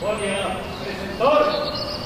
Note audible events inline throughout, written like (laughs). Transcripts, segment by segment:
Buenos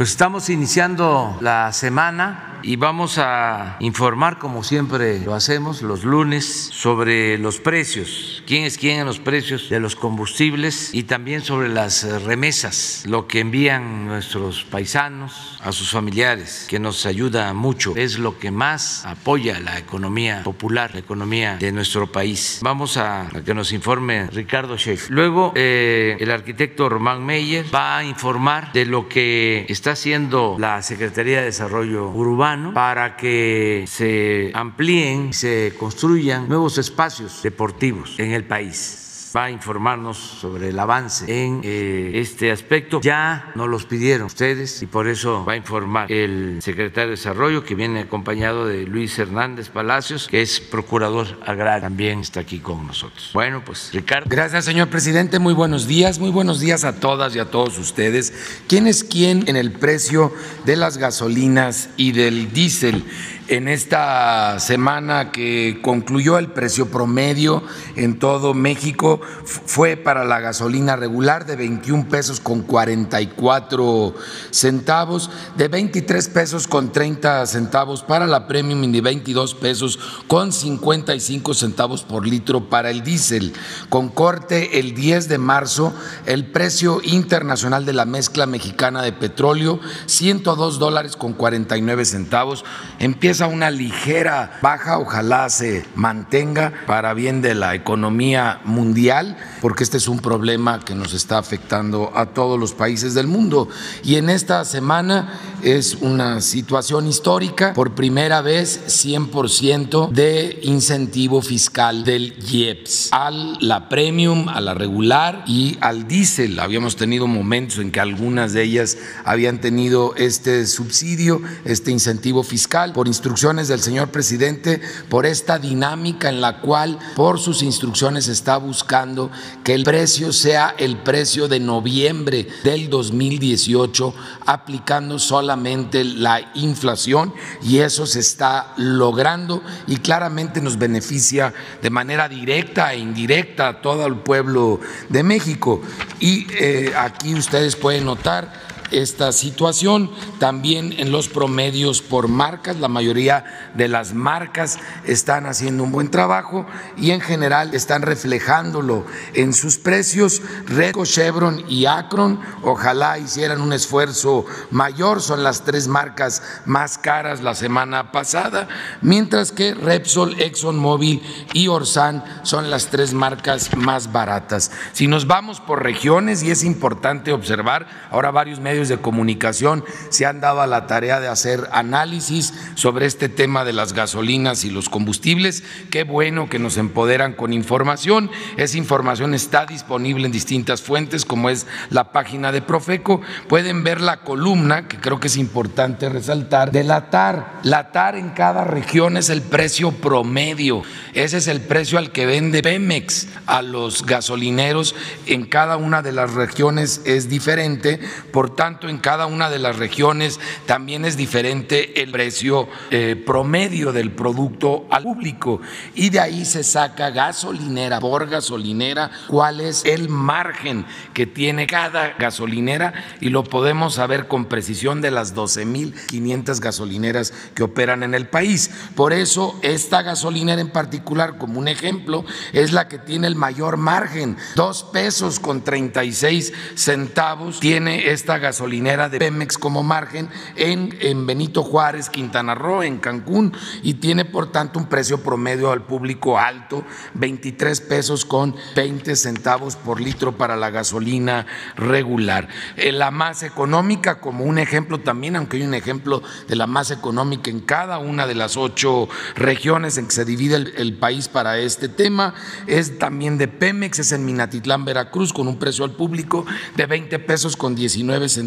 Pues estamos iniciando la semana y vamos a informar, como siempre lo hacemos los lunes, sobre los precios, quién es quién en los precios de los combustibles y también sobre las remesas, lo que envían nuestros paisanos a sus familiares, que nos ayuda mucho, es lo que más apoya la economía popular, la economía de nuestro país. Vamos a, que nos informe Ricardo Sheff. Luego, eh, el arquitecto Román Meyer va a informar de lo que está haciendo la Secretaría de Desarrollo Urbano para que se amplíen, se construyan nuevos espacios deportivos en el país va a informarnos sobre el avance en eh, este aspecto. Ya nos los pidieron ustedes y por eso va a informar el secretario de Desarrollo que viene acompañado de Luis Hernández Palacios, que es procurador agrario, también está aquí con nosotros. Bueno, pues Ricardo. Gracias, señor presidente. Muy buenos días. Muy buenos días a todas y a todos ustedes. ¿Quién es quién en el precio de las gasolinas y del diésel? En esta semana que concluyó el precio promedio en todo México fue para la gasolina regular de 21 pesos con 44 centavos, de 23 pesos con 30 centavos para la premium y de 22 pesos con 55 centavos por litro para el diésel. Con corte el 10 de marzo, el precio internacional de la mezcla mexicana de petróleo, 102 dólares con 49 centavos, empieza una ligera baja, ojalá se mantenga para bien de la economía mundial, porque este es un problema que nos está afectando a todos los países del mundo. Y en esta semana es una situación histórica, por primera vez 100% de incentivo fiscal del IEPS a la premium, a la regular y al diésel. Habíamos tenido momentos en que algunas de ellas habían tenido este subsidio, este incentivo fiscal por instrucción instrucciones del señor presidente, por esta dinámica en la cual por sus instrucciones está buscando que el precio sea el precio de noviembre del 2018, aplicando solamente la inflación y eso se está logrando y claramente nos beneficia de manera directa e indirecta a todo el pueblo de México. Y eh, aquí ustedes pueden notar esta situación. También en los promedios por marcas, la mayoría de las marcas están haciendo un buen trabajo y en general están reflejándolo en sus precios. Reco, Chevron y Acron, ojalá hicieran un esfuerzo mayor, son las tres marcas más caras la semana pasada, mientras que Repsol, ExxonMobil y Orsan son las tres marcas más baratas. Si nos vamos por regiones, y es importante observar, ahora varios medios de comunicación se han dado a la tarea de hacer análisis sobre este tema de las gasolinas y los combustibles. Qué bueno que nos empoderan con información. Esa información está disponible en distintas fuentes, como es la página de Profeco. Pueden ver la columna, que creo que es importante resaltar, de la TAR. La TAR en cada región es el precio promedio. Ese es el precio al que vende Pemex a los gasolineros. En cada una de las regiones es diferente. Por tanto, en cada una de las regiones también es diferente el precio eh, promedio del producto al público. Y de ahí se saca gasolinera por gasolinera cuál es el margen que tiene cada gasolinera. Y lo podemos saber con precisión de las 12.500 gasolineras que operan en el país. Por eso esta gasolinera en particular, como un ejemplo, es la que tiene el mayor margen, dos pesos con 36 centavos tiene esta gasolinera gasolinera de Pemex como margen en, en Benito Juárez, Quintana Roo, en Cancún, y tiene por tanto un precio promedio al público alto, 23 pesos con 20 centavos por litro para la gasolina regular. Eh, la más económica, como un ejemplo también, aunque hay un ejemplo de la más económica en cada una de las ocho regiones en que se divide el, país para este tema, es también de Pemex, es en Minatitlán, Veracruz, con un precio al público de 20 pesos con 19 centavos,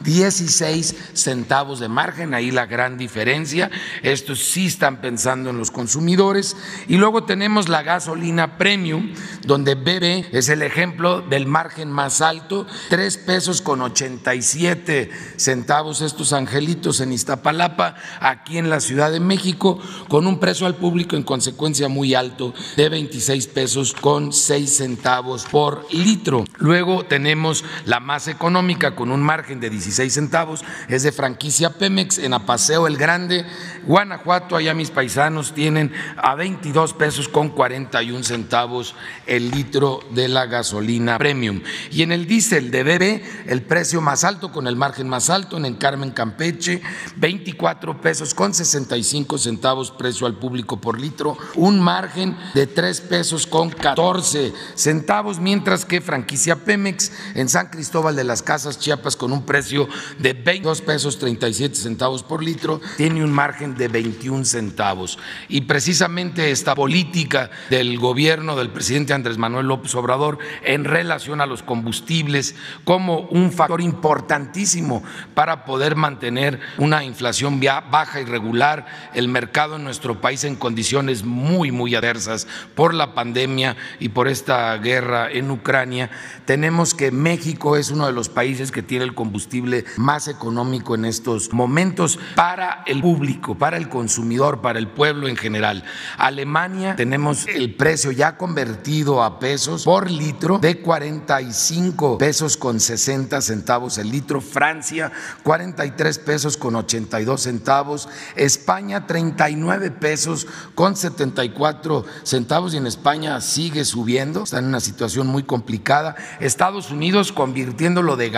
16 centavos de margen, ahí la gran diferencia. Estos sí están pensando en los consumidores. Y luego tenemos la gasolina premium, donde BB es el ejemplo del margen más alto, 3 pesos con 87 centavos estos angelitos en Iztapalapa, aquí en la Ciudad de México, con un precio al público en consecuencia muy alto de 26 pesos con 6 centavos por litro. Luego tenemos la más económica con un margen de 16 centavos, es de franquicia Pemex en Apaseo el Grande, Guanajuato, allá mis paisanos tienen a 22 pesos con 41 centavos el litro de la gasolina premium. Y en el diésel de BB, el precio más alto con el margen más alto en el Carmen Campeche, 24 pesos con 65 centavos precio al público por litro, un margen de 3 pesos con 14 centavos, mientras que franquicia Pemex en San Cristóbal de las Casas, Chiapas, con un precio de 22 pesos 37 centavos por litro, tiene un margen de 21 centavos. Y precisamente esta política del gobierno del presidente Andrés Manuel López Obrador en relación a los combustibles como un factor importantísimo para poder mantener una inflación baja y regular, el mercado en nuestro país en condiciones muy, muy adversas por la pandemia y por esta guerra en Ucrania, tenemos que México es uno de los países que tiene el combustible más económico en estos momentos para el público, para el consumidor, para el pueblo en general. Alemania tenemos el precio ya convertido a pesos por litro de 45 pesos con 60 centavos el litro, Francia 43 pesos con 82 centavos, España 39 pesos con 74 centavos y en España sigue subiendo, está en una situación muy complicada. Estados Unidos convirtiéndolo de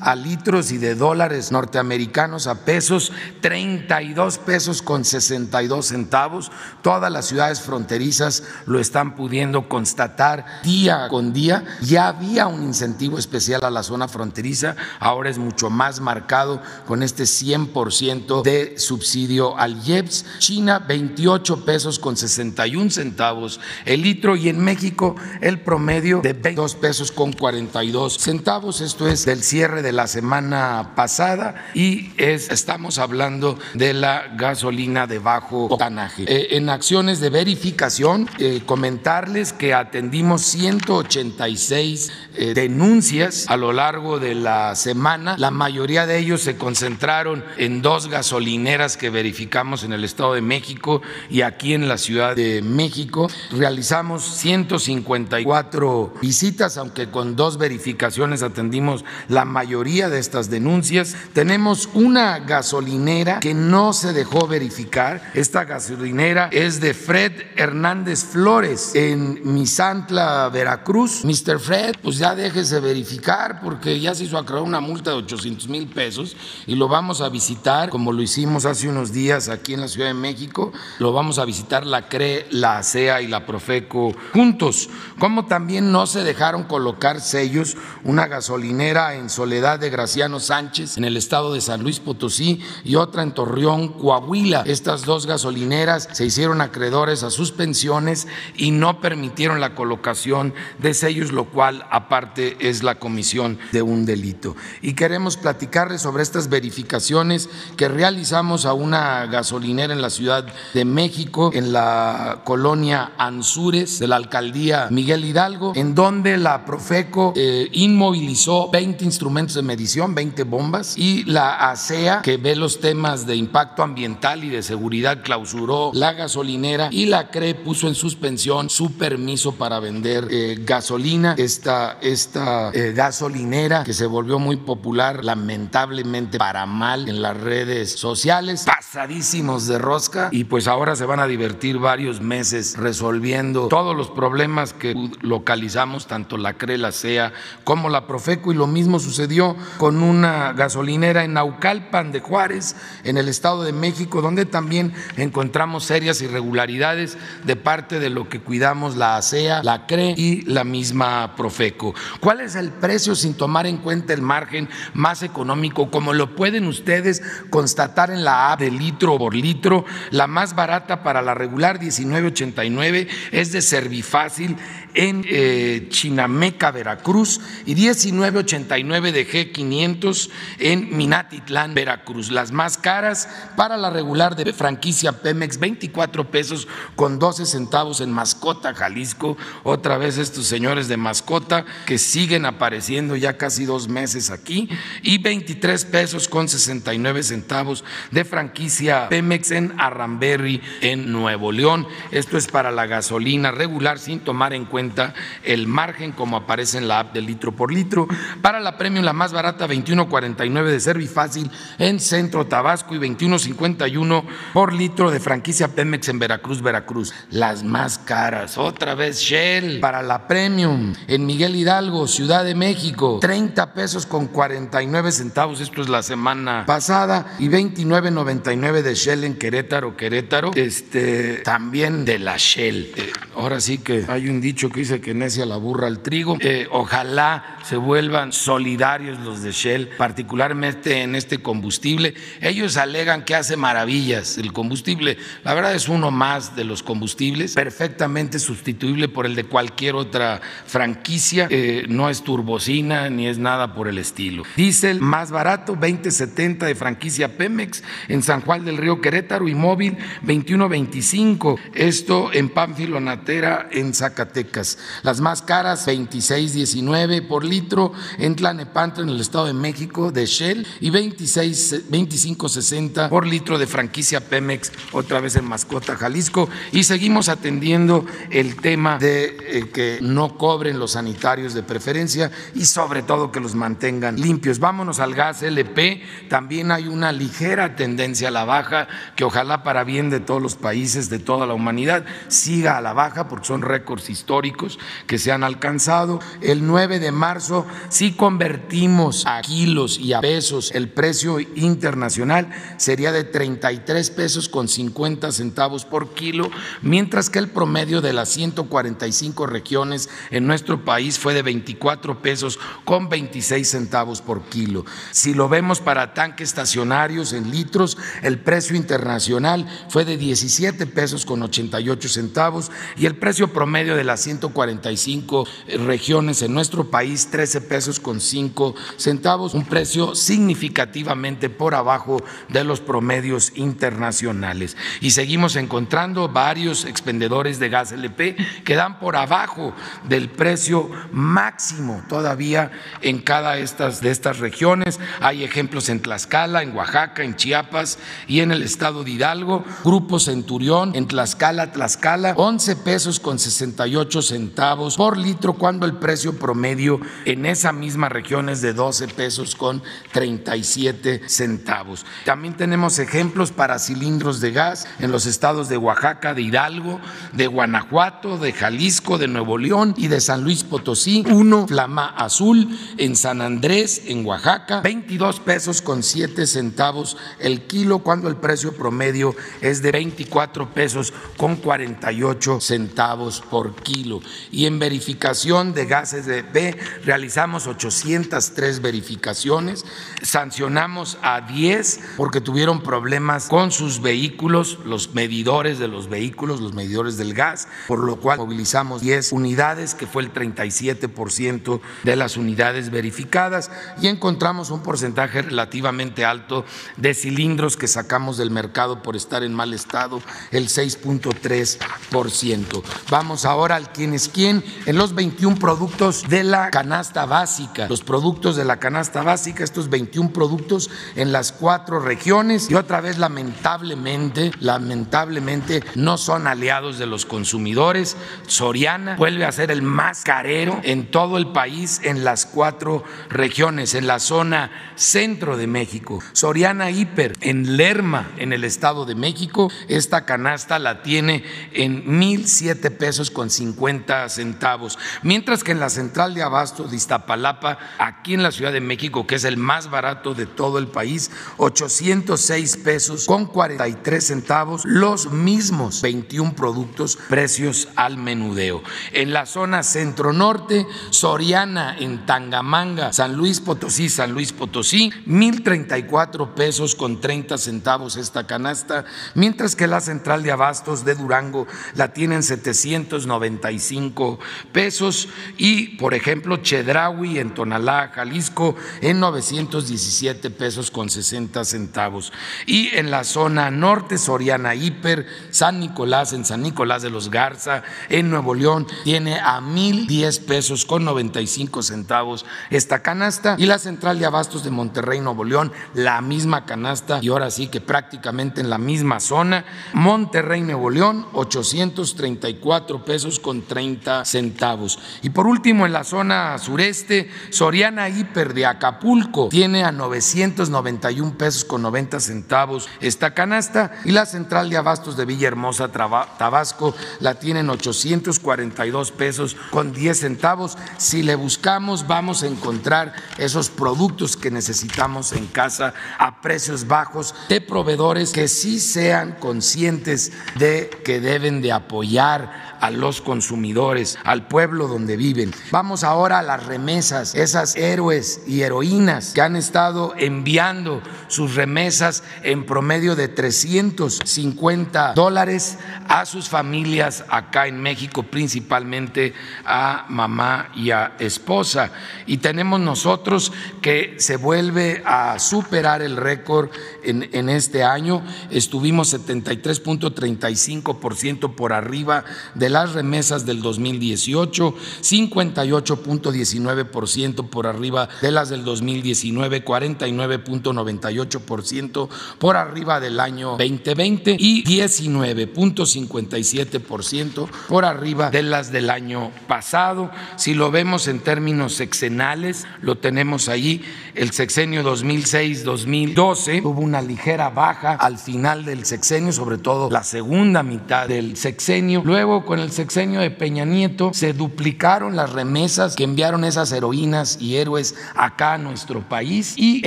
a litros y de dólares norteamericanos a pesos, 32 pesos con 62 centavos. Todas las ciudades fronterizas lo están pudiendo constatar día con día. Ya había un incentivo especial a la zona fronteriza, ahora es mucho más marcado con este 100% de subsidio al IEPS. China 28 pesos con 61 centavos el litro y en México el promedio de 22 pesos con 42 centavos. Esto es del cierre de la semana pasada y es, estamos hablando de la gasolina de bajo octanaje. Eh, en acciones de verificación, eh, comentarles que atendimos 186 eh, denuncias a lo largo de la semana. La mayoría de ellos se concentraron en dos gasolineras que verificamos en el Estado de México y aquí en la Ciudad de México. Realizamos 154 visitas, aunque con dos verificaciones atendimos la mayoría de estas denuncias. Tenemos una gasolinera que no se dejó verificar. Esta gasolinera es de Fred Hernández Flores en Misantla, Veracruz. Mr. Fred, pues ya déjese verificar porque ya se hizo acreedor una multa de 800 mil pesos y lo vamos a visitar como lo hicimos hace unos días aquí en la Ciudad de México. Lo vamos a visitar la CRE, la ASEA y la Profeco juntos. Como también no se dejaron colocar sellos una gasolinera en Soledad de Graciano Sánchez en el estado de San Luis Potosí y otra en Torreón, Coahuila. Estas dos gasolineras se hicieron acreedores a suspensiones y no permitieron la colocación de sellos, lo cual aparte es la comisión de un delito. Y queremos platicarles sobre estas verificaciones que realizamos a una gasolinera en la Ciudad de México, en la colonia Anzures de la alcaldía Miguel Hidalgo, en donde la Profeco eh, inmovilizó 20 instrumentos de medición, 20 bombas, y la ASEA, que ve los temas de impacto ambiental y de seguridad, clausuró la gasolinera y la CRE puso en suspensión su permiso para vender eh, gasolina. Esta, esta eh, gasolinera que se volvió muy popular, lamentablemente para mal en las redes sociales, pasadísimos de rosca, y pues ahora se van a divertir varios meses resolviendo todos los problemas que localizamos, tanto la CRE, la SEA, como la Profeco, y lo mismo mismo sucedió con una gasolinera en Naucalpan de Juárez, en el Estado de México, donde también encontramos serias irregularidades de parte de lo que cuidamos la ASEA, la CRE y la misma Profeco. ¿Cuál es el precio sin tomar en cuenta el margen más económico? Como lo pueden ustedes constatar en la app de litro por litro, la más barata para la regular 19.89 es de Servifácil en eh, Chinameca, Veracruz, y 19.89 de G500 en Minatitlán, Veracruz. Las más caras para la regular de franquicia Pemex, 24 pesos con 12 centavos en Mascota, Jalisco. Otra vez estos señores de Mascota que siguen apareciendo ya casi dos meses aquí, y 23 pesos con 69 centavos de franquicia Pemex en Arramberry, en Nuevo León. Esto es para la gasolina regular sin tomar en cuenta el margen como aparece en la app de litro por litro. Para la premium, la más barata, 21.49 de Servifácil en Centro Tabasco y 21.51 por litro de franquicia Pemex en Veracruz, Veracruz. Las más caras, otra vez Shell. Para la premium, en Miguel Hidalgo, Ciudad de México, 30 pesos con 49 centavos, esto es la semana pasada, y 29.99 de Shell en Querétaro, Querétaro, este, también de la Shell. Eh, ahora sí que hay un dicho que dice que necia la burra al trigo. Eh, ojalá se vuelvan solidarios los de Shell, particularmente en este combustible. Ellos alegan que hace maravillas el combustible. La verdad es uno más de los combustibles, perfectamente sustituible por el de cualquier otra franquicia. Eh, no es turbocina ni es nada por el estilo. Diesel más barato, 2070 de franquicia Pemex en San Juan del Río Querétaro y móvil 2125. Esto en Pánfilo Natera en Zacatecas. Las más caras, 26.19 por litro en Tlanepantla, en el Estado de México, de Shell, y 26, 25.60 por litro de franquicia Pemex, otra vez en Mascota, Jalisco. Y seguimos atendiendo el tema de eh, que no cobren los sanitarios de preferencia y sobre todo que los mantengan limpios. Vámonos al gas LP. También hay una ligera tendencia a la baja que ojalá para bien de todos los países, de toda la humanidad, siga a la baja porque son récords históricos que se han alcanzado. El 9 de marzo, si convertimos a kilos y a pesos, el precio internacional sería de 33 pesos con 50 centavos por kilo, mientras que el promedio de las 145 regiones en nuestro país fue de 24 pesos con 26 centavos por kilo. Si lo vemos para tanques estacionarios en litros, el precio internacional fue de 17 pesos con 88 centavos y el precio promedio de las 145 145 regiones en nuestro país, 13 pesos con 5 centavos, un precio significativamente por abajo de los promedios internacionales. Y seguimos encontrando varios expendedores de gas LP que dan por abajo del precio máximo todavía en cada estas, de estas regiones. Hay ejemplos en Tlaxcala, en Oaxaca, en Chiapas y en el estado de Hidalgo. Grupo Centurión en Tlaxcala, Tlaxcala, 11 pesos con 68 centavos por litro cuando el precio promedio en esa misma región es de 12 pesos con 37 centavos. También tenemos ejemplos para cilindros de gas en los estados de Oaxaca, de Hidalgo, de Guanajuato, de Jalisco, de Nuevo León y de San Luis Potosí. Uno, Flama Azul en San Andrés, en Oaxaca, 22 pesos con 7 centavos el kilo cuando el precio promedio es de 24 pesos con 48 centavos por kilo y en verificación de gases de B realizamos 803 verificaciones, sancionamos a 10 porque tuvieron problemas con sus vehículos, los medidores de los vehículos, los medidores del gas, por lo cual movilizamos 10 unidades, que fue el 37% de las unidades verificadas, y encontramos un porcentaje relativamente alto de cilindros que sacamos del mercado por estar en mal estado, el 6.3%. Vamos ahora al quién es quién en los 21 productos de la canasta básica. Los productos de la canasta básica, estos 21 productos en las cuatro regiones y otra vez lamentablemente, lamentablemente no son aliados de los consumidores. Soriana vuelve a ser el más carero en todo el país en las cuatro regiones, en la zona centro de México. Soriana Hiper en Lerma, en el Estado de México, esta canasta la tiene en mil siete pesos con 50 centavos, mientras que en la central de abasto de Iztapalapa aquí en la Ciudad de México, que es el más barato de todo el país, 806 pesos con 43 centavos, los mismos 21 productos, precios al menudeo. En la zona centro-norte, Soriana en Tangamanga, San Luis Potosí, San Luis Potosí, 1.034 pesos con 30 centavos esta canasta, mientras que la central de abastos de Durango la tienen 795 pesos y, por ejemplo, Chedraui en Tonalá, Jalisco, en 917 pesos con 60 centavos. Y en la zona norte, Soriana Hiper, San Nicolás, en San Nicolás de los Garza, en Nuevo León, tiene a 1.010 pesos con 95 centavos esta canasta. Y la central de abastos de Monterrey, Nuevo León, la misma canasta y ahora sí que prácticamente en la misma zona. Monterrey, Nuevo León, 834 pesos con 30 centavos. Y por último, en la zona sureste, Soriana Hiper de Acapulco tiene a 991 pesos con 90 centavos esta canasta y la central de abastos de Villahermosa, Tabasco, la tienen 842 pesos con 10 centavos. Si le buscamos, vamos a encontrar esos productos que necesitamos en casa a precios bajos de proveedores que sí sean conscientes de que deben de apoyar a los consumidores, al pueblo donde viven. Vamos ahora a las remesas, esas héroes y heroínas que han estado enviando sus remesas en promedio de 350 dólares a sus familias acá en México, principalmente a mamá y a esposa. Y tenemos nosotros que se vuelve a superar el récord en, este año. Estuvimos 73.35% por arriba de las remesas del 2018, 58.19% por arriba de las del 2019, 49.98% por arriba del año 2020 y 19.57% por arriba de las del año pasado. Si lo vemos en términos sexenales, lo tenemos ahí, el sexenio 2006-2012 hubo una ligera baja al final del sexenio, sobre todo la segunda mitad del sexenio. Luego con el sexenio de Peña Nieto se duplicaron las remesas que enviaron esas heroínas y héroes acá a nuestro país y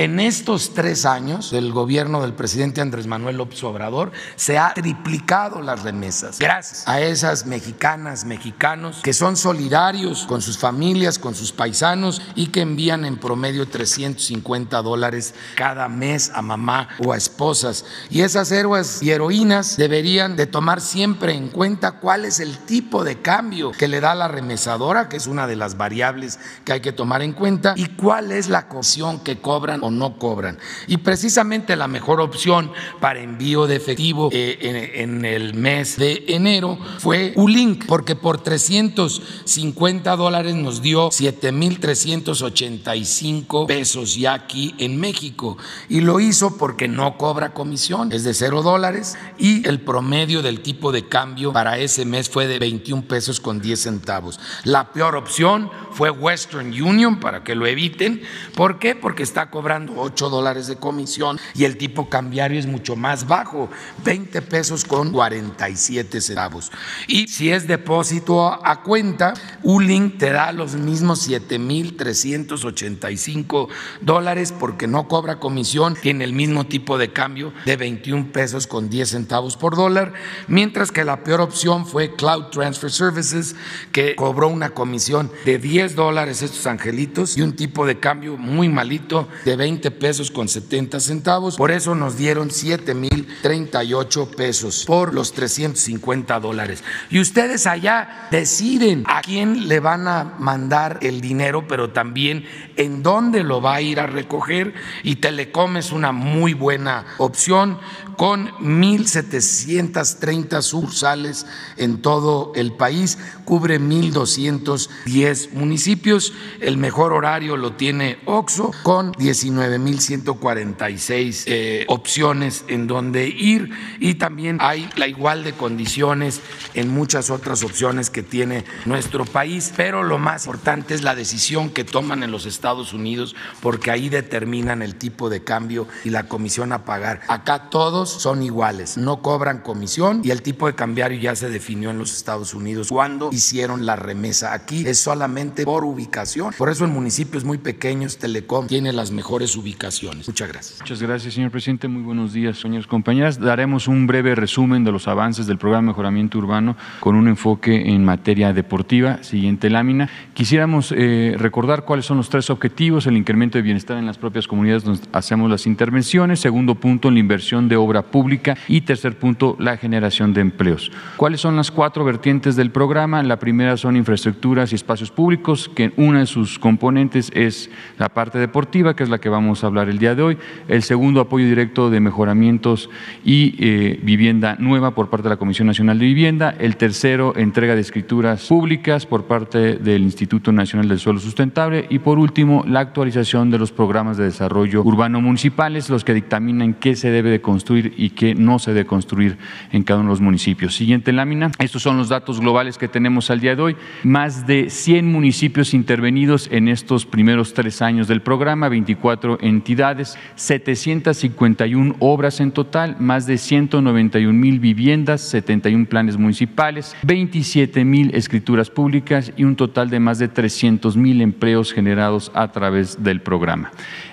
en estos tres años del gobierno del presidente Andrés Manuel López Obrador se ha triplicado las remesas gracias a esas mexicanas, mexicanos que son solidarios con sus familias, con sus paisanos y que envían en promedio 350 dólares cada mes a mamá o a esposas. Y esas héroes y heroínas deberían de tomar siempre en cuenta cuál es el tipo de cambio que le da la remesadora, que es una de las variables que hay que tomar en cuenta, y cuál es la comisión que cobran o no cobran. Y precisamente la mejor opción para envío de efectivo eh, en, el mes de enero fue Ulink, porque por 350 dólares nos dio 7.385 pesos ya aquí en México. Y lo hizo porque no cobra comisión, es de cero dólares, y el promedio del tipo de cambio para ese mes fue de 21 pesos con 10 centavos. La peor opción fue Western Union para que lo eviten. ¿Por qué? Porque está cobrando 8 dólares de comisión y el tipo cambiario es mucho más bajo, 20 pesos con 47 centavos. Y si es depósito a cuenta, Ulink te da los mismos 7.385 dólares porque no cobra comisión, tiene el mismo tipo de cambio de 21 pesos con 10 centavos por dólar, mientras que la peor opción fue Cloud Transfer Services, que cobró una comisión de 10 dólares estos angelitos y un tipo de cambio muy malito de 20 pesos con 70 centavos. Por eso nos dieron 7 mil 38 pesos por los 350 dólares. Y ustedes allá deciden a quién le van a mandar el dinero, pero también en dónde lo va a ir a recoger. Y Telecom es una muy buena opción con 1.730 sucursales en todo el país, cubre 1.210 municipios. El mejor horario lo tiene OXO con 19.146 eh, opciones en donde ir y también hay la igual de condiciones en muchas otras opciones que tiene nuestro país, pero lo más importante es la decisión que toman en los Estados Unidos porque ahí determinan el tipo de cambio y la comisión a pagar. Acá todos son iguales, no cobran comisión y el tipo de cambiario ya se definió en los Estados Unidos cuando hicieron la remesa. Aquí es solamente por ubicación. Por eso en municipios muy pequeños Telecom tiene las mejores ubicaciones. Muchas gracias. Muchas gracias, señor presidente. Muy buenos días, señores compañeras. Daremos un breve resumen de los avances del programa de mejoramiento urbano con un enfoque en materia deportiva. Siguiente lámina. Quisiéramos eh, recordar cuáles son los tres objetivos, el incremento de bienestar en las propias comunidades donde hacemos las intervenciones. Segundo punto, la inversión de pública. Y tercer punto, la generación de empleos. ¿Cuáles son las cuatro vertientes del programa? La primera son infraestructuras y espacios públicos, que una de sus componentes es la parte deportiva, que es la que vamos a hablar el día de hoy. El segundo, apoyo directo de mejoramientos y eh, vivienda nueva por parte de la Comisión Nacional de Vivienda. El tercero, entrega de escrituras públicas por parte del Instituto Nacional del Suelo Sustentable. Y por último, la actualización de los programas de desarrollo urbano municipales, los que dictaminan qué se debe de construir y qué no se debe construir en cada uno de los municipios. Siguiente lámina. Estos son los datos globales que tenemos al día de hoy. Más de 100 municipios intervenidos en estos primeros tres años del programa, 24 entidades, 751 obras en total, más de 191 mil viviendas, 71 planes municipales, 27 mil escrituras públicas y un total de más de 300 mil empleos generados a través del programa.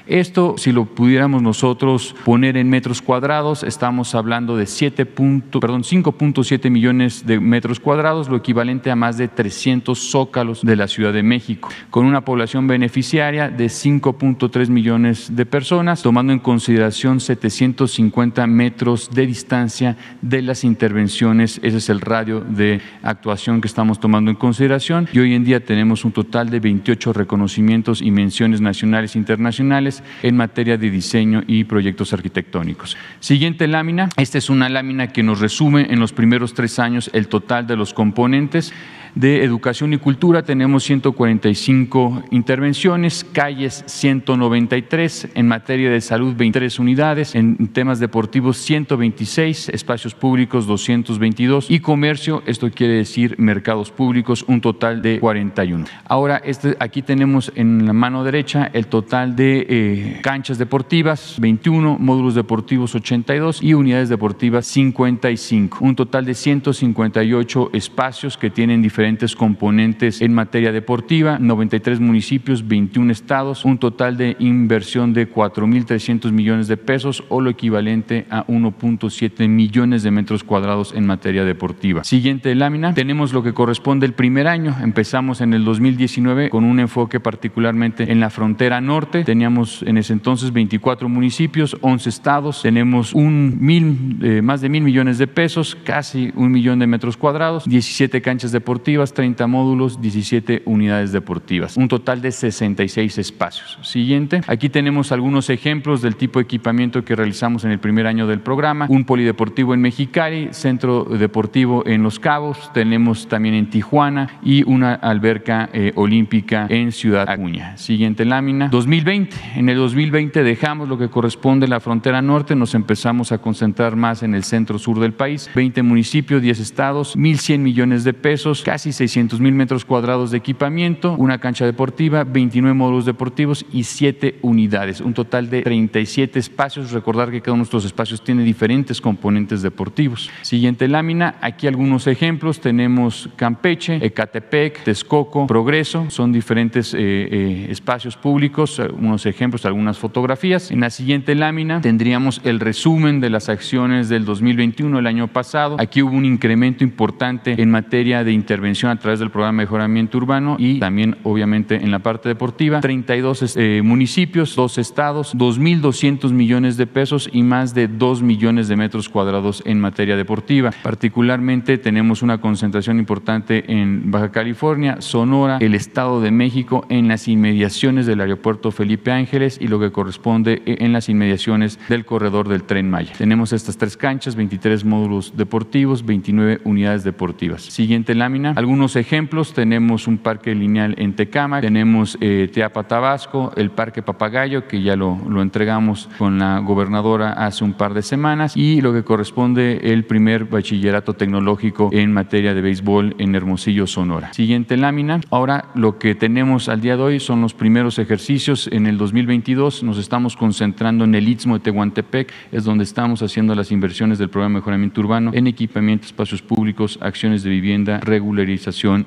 Esto, si lo pudiéramos nosotros poner en metros cuadrados, estamos hablando de 7 perdón, 5.7 millones de metros cuadrados, lo equivalente a más de 300 zócalos de la Ciudad de México, con una población beneficiaria de 5.3 millones de personas, tomando en consideración 750 metros de distancia de las intervenciones. Ese es el radio de actuación que estamos tomando en consideración. Y hoy en día tenemos un total de 28 reconocimientos y menciones nacionales e internacionales en materia de diseño y proyectos arquitectónicos. Siguiente lámina. Esta es una lámina que nos resume en los primeros tres años el total de los componentes de educación y cultura tenemos 145 intervenciones, calles 193, en materia de salud 23 unidades, en temas deportivos 126, espacios públicos 222 y comercio, esto quiere decir mercados públicos, un total de 41. Ahora, este, aquí tenemos en la mano derecha el total de eh, canchas deportivas, 21, módulos deportivos 82 y unidades deportivas 55, un total de 158 espacios que tienen diferentes componentes en materia deportiva, 93 municipios, 21 estados, un total de inversión de 4.300 millones de pesos o lo equivalente a 1.7 millones de metros cuadrados en materia deportiva. Siguiente lámina, tenemos lo que corresponde el primer año. Empezamos en el 2019 con un enfoque particularmente en la frontera norte. Teníamos en ese entonces 24 municipios, 11 estados. Tenemos un mil, eh, más de mil millones de pesos, casi un millón de metros cuadrados, 17 canchas deportivas 30 módulos, 17 unidades deportivas, un total de 66 espacios. Siguiente, aquí tenemos algunos ejemplos del tipo de equipamiento que realizamos en el primer año del programa, un polideportivo en Mexicali, centro deportivo en Los Cabos, tenemos también en Tijuana y una alberca eh, olímpica en Ciudad Acuña. Siguiente lámina, 2020. En el 2020 dejamos lo que corresponde a la frontera norte, nos empezamos a concentrar más en el centro sur del país, 20 municipios, 10 estados, 1.100 millones de pesos, 600 mil metros cuadrados de equipamiento, una cancha deportiva, 29 módulos deportivos y 7 unidades, un total de 37 espacios. Recordar que cada uno de estos espacios tiene diferentes componentes deportivos. Siguiente lámina, aquí algunos ejemplos. Tenemos Campeche, Ecatepec, Texcoco, Progreso, son diferentes eh, eh, espacios públicos, unos ejemplos, algunas fotografías. En la siguiente lámina tendríamos el resumen de las acciones del 2021, el año pasado. Aquí hubo un incremento importante en materia de intervención a través del programa de mejoramiento urbano y también obviamente en la parte deportiva, 32 eh, municipios, dos estados, 2.200 millones de pesos y más de 2 millones de metros cuadrados en materia deportiva. Particularmente tenemos una concentración importante en Baja California, Sonora, el Estado de México, en las inmediaciones del aeropuerto Felipe Ángeles y lo que corresponde eh, en las inmediaciones del corredor del tren Maya. Tenemos estas tres canchas, 23 módulos deportivos, 29 unidades deportivas. Siguiente lámina, algunos ejemplos, tenemos un parque lineal en Tecama, tenemos eh, Teapa Tabasco, el Parque Papagayo, que ya lo, lo entregamos con la gobernadora hace un par de semanas, y lo que corresponde el primer bachillerato tecnológico en materia de béisbol en Hermosillo, Sonora. Siguiente lámina. Ahora lo que tenemos al día de hoy son los primeros ejercicios en el 2020 2022 nos estamos concentrando en el Istmo de Tehuantepec, es donde estamos haciendo las inversiones del programa de mejoramiento urbano en equipamiento, espacios públicos, acciones de vivienda, regularización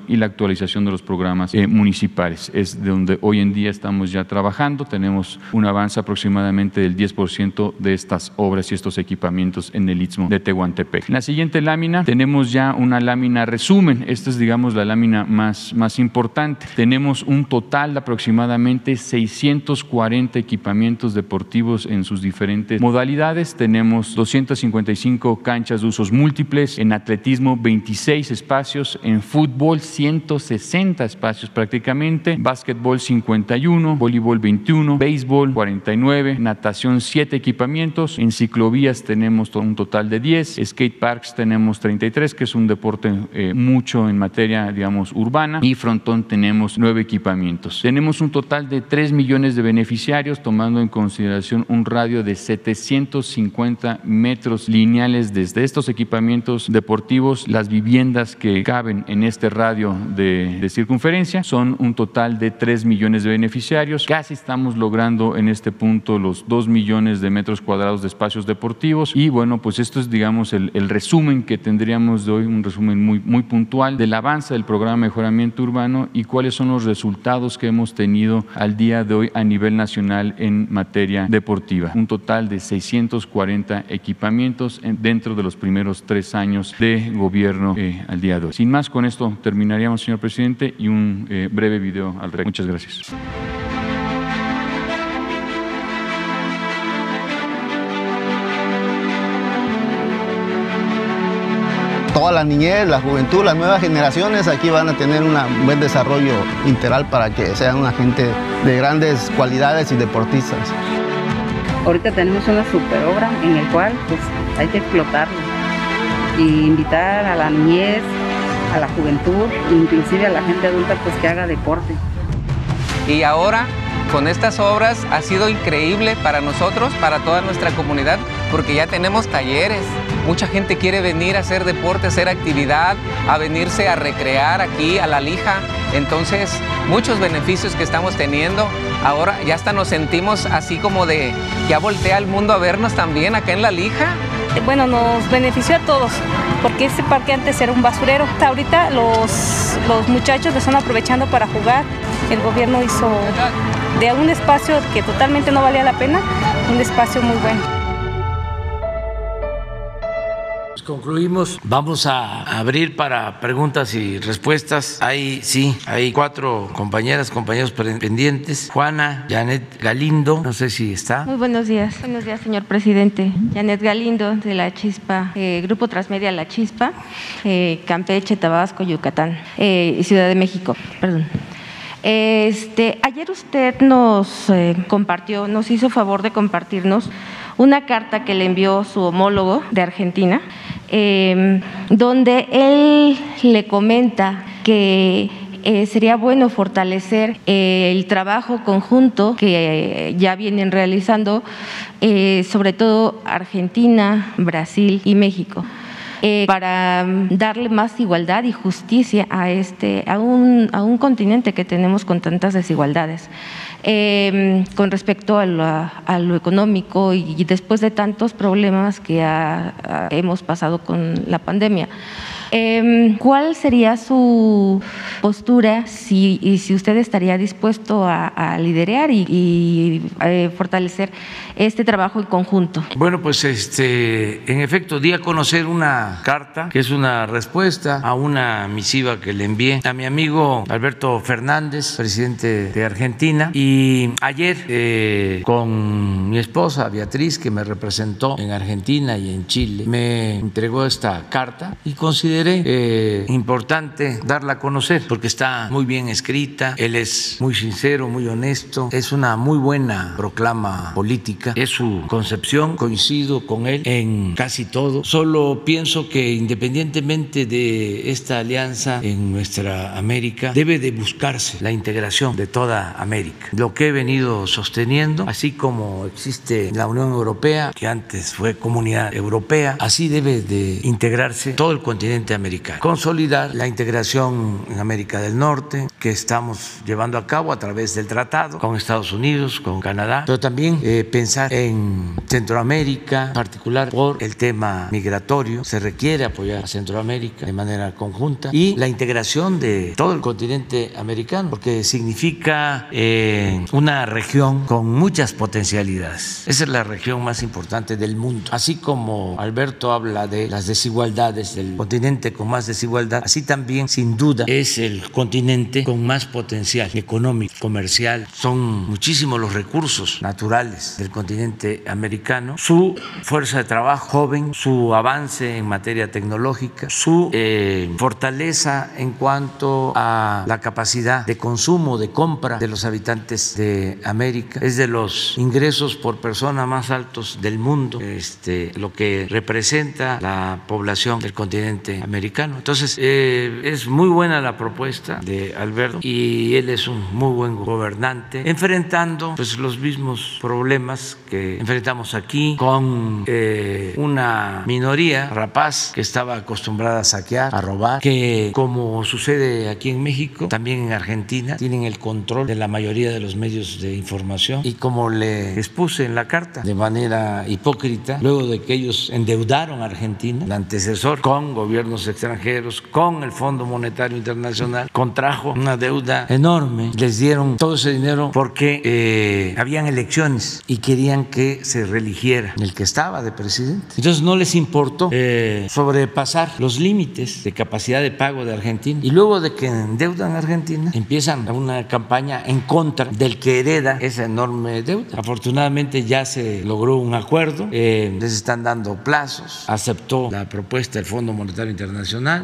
y la actualización de los programas eh, municipales. Es de donde hoy en día estamos ya trabajando. Tenemos un avance aproximadamente del 10% de estas obras y estos equipamientos en el Istmo de Tehuantepec. En la siguiente lámina tenemos ya una lámina resumen. Esta es, digamos, la lámina más, más importante. Tenemos un total de aproximadamente 640 equipamientos deportivos en sus diferentes modalidades. Tenemos 255 canchas de usos múltiples, en atletismo 26 espacios, en fútbol 160 espacios prácticamente, básquetbol 51, voleibol 21, béisbol 49, natación 7 equipamientos, en ciclovías tenemos un total de 10, skate parks tenemos 33, que es un deporte eh, mucho en materia, digamos, urbana, y frontón tenemos 9 equipamientos. Tenemos un total de 3 millones de beneficiarios, tomando en consideración un radio de 750 metros lineales desde estos equipamientos deportivos, las viviendas que caben en este radio de, circunferencia son un total de 3 millones de beneficiarios. Casi estamos logrando en este punto los 2 millones de metros cuadrados de espacios deportivos y bueno, pues esto es digamos el, el resumen que tendríamos de hoy, un resumen muy, muy puntual del avance del programa de mejoramiento urbano y cuáles son los resultados que hemos tenido al día de hoy a nivel nacional en materia deportiva. Un total de 640 equipamientos dentro de los primeros tres años de gobierno eh, al día de hoy. Sin más, con esto terminaríamos, señor presidente, y un eh, breve video al respecto. Muchas gracias. toda la niñez, la juventud, las nuevas generaciones aquí van a tener un buen desarrollo integral para que sean una gente de grandes cualidades y deportistas. Ahorita tenemos una super obra en el cual pues, hay que explotarlo y invitar a la niñez, a la juventud, inclusive a la gente adulta pues que haga deporte. Y ahora con estas obras ha sido increíble para nosotros, para toda nuestra comunidad, porque ya tenemos talleres. Mucha gente quiere venir a hacer deporte, a hacer actividad, a venirse a recrear aquí a la lija. Entonces, muchos beneficios que estamos teniendo. Ahora ya hasta nos sentimos así como de, ya voltea el mundo a vernos también acá en la lija. Bueno, nos benefició a todos, porque este parque antes era un basurero. Ahorita los, los muchachos lo están aprovechando para jugar. El gobierno hizo de un espacio que totalmente no valía la pena, un espacio muy bueno. Concluimos. Vamos a abrir para preguntas y respuestas. Hay, sí, hay cuatro compañeras, compañeros pendientes. Juana, Janet Galindo, no sé si está. Muy buenos días. Buenos días, señor presidente. Janet Galindo, de La Chispa, eh, Grupo Transmedia La Chispa, eh, Campeche, Tabasco, Yucatán eh, y Ciudad de México. Perdón. Este, ayer usted nos compartió, nos hizo favor de compartirnos una carta que le envió su homólogo de Argentina, em, donde él le comenta que eh, sería bueno fortalecer eh, el trabajo conjunto que ya vienen realizando, eh, sobre todo Argentina, Brasil y México. Para darle más igualdad y justicia a, este, a, un, a un continente que tenemos con tantas desigualdades. Em, con respecto a lo, económico y, después de tantos problemas que hemos pasado con la pandemia. Em, ¿Cuál sería su postura si, y si usted estaría dispuesto a, liderar y, eh, fortalecer este trabajo en conjunto? Bueno, pues este, en efecto, di a conocer una carta que es una respuesta a una misiva que le envié a mi amigo Alberto Fernández, presidente de Argentina, y ayer eh, con mi esposa Beatriz, que me representó en Argentina y en Chile, me entregó esta carta y consideré eh, importante darla a conocer porque está muy bien escrita, él es muy sincero, muy honesto, es una muy buena proclama política, es su concepción, coincido con él en casi todo, solo pienso que independientemente de esta alianza en nuestra América, debe de buscarse la integración de toda América, lo que he venido sosteniendo, así como existe la Unión Europea, que antes fue Comunidad Europea, así debe de integrarse todo el continente americano. Consolidar la integración en América del Norte, que estamos llevando a cabo a través del tratado con Estados Unidos, con Canadá, pero también eh, pensar en Centroamérica, en particular por el tema migratorio. Se requiere apoyar a Centroamérica de manera conjunta y la integración de todo el continente americano, porque significa eh, una región con muchas potencialidades. Esa es la región más importante del mundo. Así como Alberto habla de las desigualdades del continente con más desigualdad, así también sin duda es el continente con más potencial económico, comercial. Son muchísimos los recursos naturales del continente americano, su fuerza de trabajo joven, su avance en materia tecnológica, su eh, fortaleza en cuanto a la capacidad de consumo, de compra de los habitantes de América. Es de los ingresos por persona más altos del mundo, este, lo que representa la población del continente americano. Entonces, eh, es muy buena la propuesta de Alberto y él es un muy buen gobernante, enfrentando pues, los mismos problemas que enfrentamos aquí con eh, una minoría rapaz que estaba acostumbrada a saquear, a robar, que como sucede aquí en México, también en Argentina, tienen el control de la mayoría de los medios de información y como le expuse en la carta, de manera hipócrita, luego de que ellos endeudaron a Argentina, el antecesor, con gobiernos extranjeros, con el Fondo Monetario Internacional, contrajo una deuda enorme, les dieron todo ese dinero porque eh, habían elecciones y querían que se religiera el que estaba de presidente. Entonces no les importó eh, sobrepasar los límites de capacidad de pago de Argentina y luego de que endeudan a Argentina empiezan una campaña en contra del que hereda esa enorme deuda. Afortunadamente ya se logró un acuerdo, eh, les están dando plazos, aceptó la propuesta del Fondo Monetario Internacional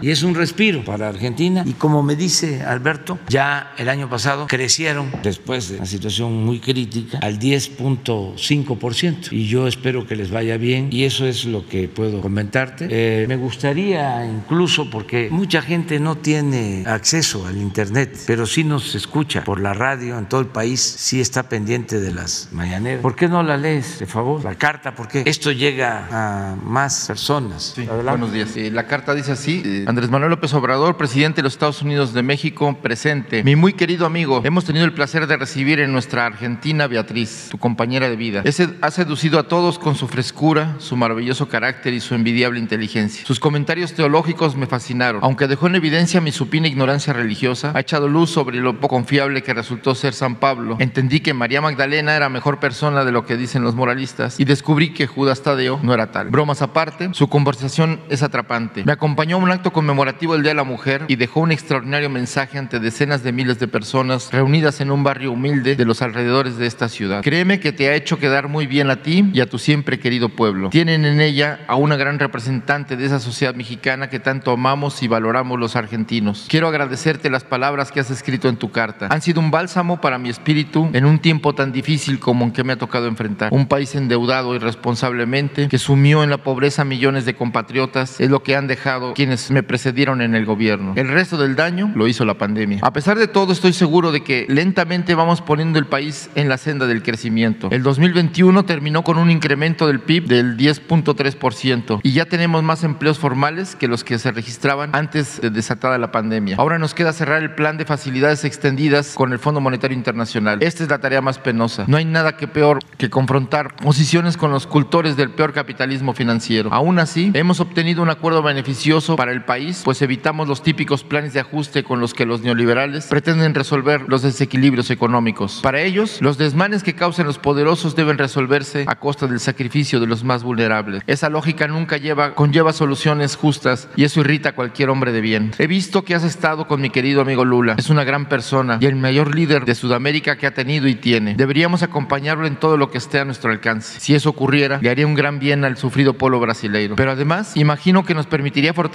y es un respiro para Argentina y como me dice Alberto, ya el año pasado crecieron después de una situación muy crítica al 10.5% y yo espero que les vaya bien y eso es lo que puedo comentarte. Eh, me gustaría incluso porque mucha gente no tiene acceso al internet, pero sí nos escucha por la radio en todo el país, sí está pendiente de las mañaneras. ¿Por qué no la lees, de favor? La carta, porque esto llega a más personas. buenos días. la carta dice así, eh, Andrés Manuel López Obrador, presidente de los Estados Unidos de México, presente. Mi muy querido amigo, hemos tenido el placer de recibir en nuestra Argentina Beatriz, tu compañera de vida. Ese ha seducido a todos con su frescura, su maravilloso carácter y su envidiable inteligencia. Sus comentarios teológicos me fascinaron. Aunque dejó en evidencia mi supina ignorancia religiosa, ha echado luz sobre lo poco confiable que resultó ser San Pablo. Entendí que María Magdalena era mejor persona de lo que dicen los moralistas y descubrí que Judas Tadeo no era tal. Bromas aparte, su conversación es atrapante. Me acompañó a un acto conmemorativo del Día de la Mujer y dejó un extraordinario mensaje ante decenas de miles de personas reunidas en un barrio humilde de los alrededores de esta ciudad. Créeme que te ha hecho quedar muy bien a ti y a tu siempre querido pueblo. Tienen en ella a una gran representante de esa sociedad mexicana que tanto amamos y valoramos los argentinos. Quiero agradecerte las palabras que has escrito en tu carta. Han sido un bálsamo para mi espíritu en un tiempo tan difícil como en que me ha tocado enfrentar. Un país endeudado irresponsablemente que sumió en la pobreza a millones de compatriotas es lo que han dejado quienes me precedieron en el gobierno. El resto del daño lo hizo la pandemia. A pesar de todo, estoy seguro de que lentamente vamos poniendo el país en la senda del crecimiento. El 2021 terminó con un incremento del PIB del 10.3% y ya tenemos más empleos formales que los que se registraban antes de desatada la pandemia. Ahora nos queda cerrar el plan de facilidades extendidas con el Fondo Monetario Internacional. Esta es la tarea más penosa. No hay nada que peor que confrontar posiciones con los cultores del peor capitalismo financiero. Aún así, hemos obtenido un acuerdo beneficioso para el país, pues evitamos los típicos planes de ajuste con los que los neoliberales pretenden resolver los desequilibrios económicos. Para ellos, los desmanes que causan los poderosos deben resolverse a costa del sacrificio de los más vulnerables. Esa lógica nunca lleva, conlleva soluciones justas y eso irrita a cualquier hombre de bien. He visto que has estado con mi querido amigo Lula. Es una gran persona y el mayor líder de Sudamérica que ha tenido y tiene. Deberíamos acompañarlo en todo lo que esté a nuestro alcance. Si eso ocurriera, le haría un gran bien al sufrido pueblo brasileiro. Pero además, imagino que nos permitiría fortalecer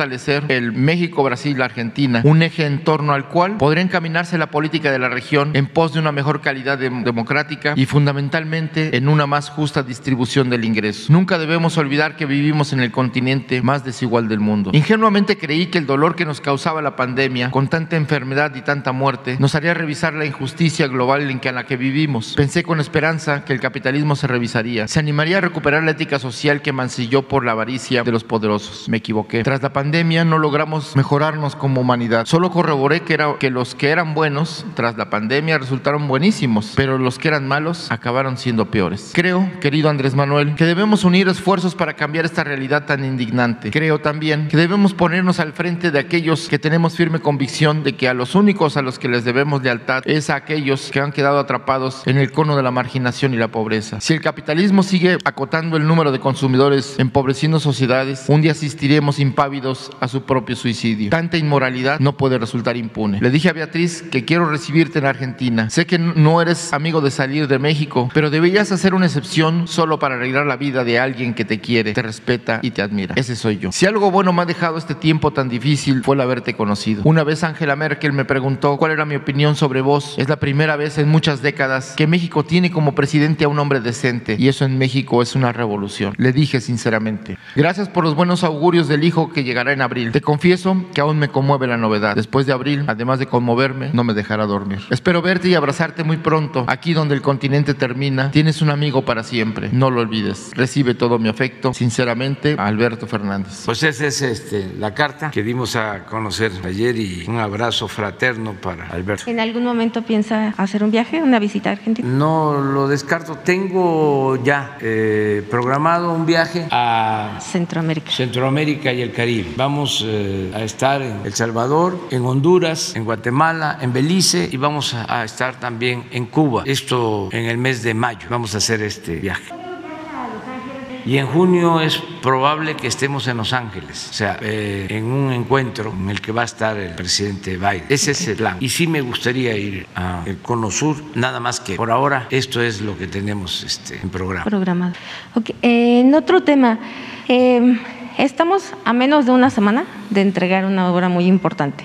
el México-Brasil-Argentina, un eje en torno al cual podría encaminarse la política de la región en pos de una mejor calidad democrática y fundamentalmente en una más justa distribución del ingreso. Nunca debemos olvidar que vivimos en el continente más desigual del mundo. Ingenuamente creí que el dolor que nos causaba la pandemia, con tanta enfermedad y tanta muerte, nos haría revisar la injusticia global en la que vivimos. Pensé con esperanza que el capitalismo se revisaría, se animaría a recuperar la ética social que mancilló por la avaricia de los poderosos. Me equivoqué. Tras la pandemia no logramos mejorarnos como humanidad, solo corroboré que, era, que los que eran buenos tras la pandemia resultaron buenísimos, pero los que eran malos acabaron siendo peores. Creo, querido Andrés Manuel, que debemos unir esfuerzos para cambiar esta realidad tan indignante. Creo también que debemos ponernos al frente de aquellos que tenemos firme convicción de que a los únicos a los que les debemos lealtad es a aquellos que han quedado atrapados en el cono de la marginación y la pobreza. Si el capitalismo sigue acotando el número de consumidores, empobreciendo sociedades, un día asistiremos impávidos a su propio suicidio. Tanta inmoralidad no puede resultar impune. Le dije a Beatriz que quiero recibirte en Argentina. Sé que no eres amigo de salir de México, pero deberías hacer una excepción solo para arreglar la vida de alguien que te quiere, te respeta y te admira. Ese soy yo. Si algo bueno me ha dejado este tiempo tan difícil fue el haberte conocido. Una vez Angela Merkel me preguntó cuál era mi opinión sobre vos. Es la primera vez en muchas décadas que México tiene como presidente a un hombre decente y eso en México es una revolución. Le dije sinceramente, gracias por los buenos augurios del hijo que llegará en abril. Te confieso que aún me conmueve la novedad. Después de abril, además de conmoverme, no me dejará dormir. Espero verte y abrazarte muy pronto. Aquí donde el continente termina, tienes un amigo para siempre. No lo olvides. Recibe todo mi afecto. Sinceramente, Alberto Fernández. Pues esa es este, la carta que dimos a conocer ayer y un abrazo fraterno para Alberto. ¿En algún momento piensa hacer un viaje, una visita a Argentina? No lo descarto. Tengo ya eh, programado un viaje a Centroamérica. Centroamérica y el Caribe. Vamos eh, a estar en El Salvador, en Honduras, en Guatemala, en Belice y vamos a, estar también en Cuba. Esto en el mes de mayo. Vamos a hacer este viaje. Y en junio es probable que estemos en Los Ángeles, o sea, eh, en un encuentro en el que va a estar el presidente Biden. Ese es el plan. Y sí me gustaría ir al Cono Sur, nada más que por ahora esto es lo que tenemos este, en programa. Programado. Okay. En otro tema, eh, estamos a menos de una semana de entregar una obra muy importante.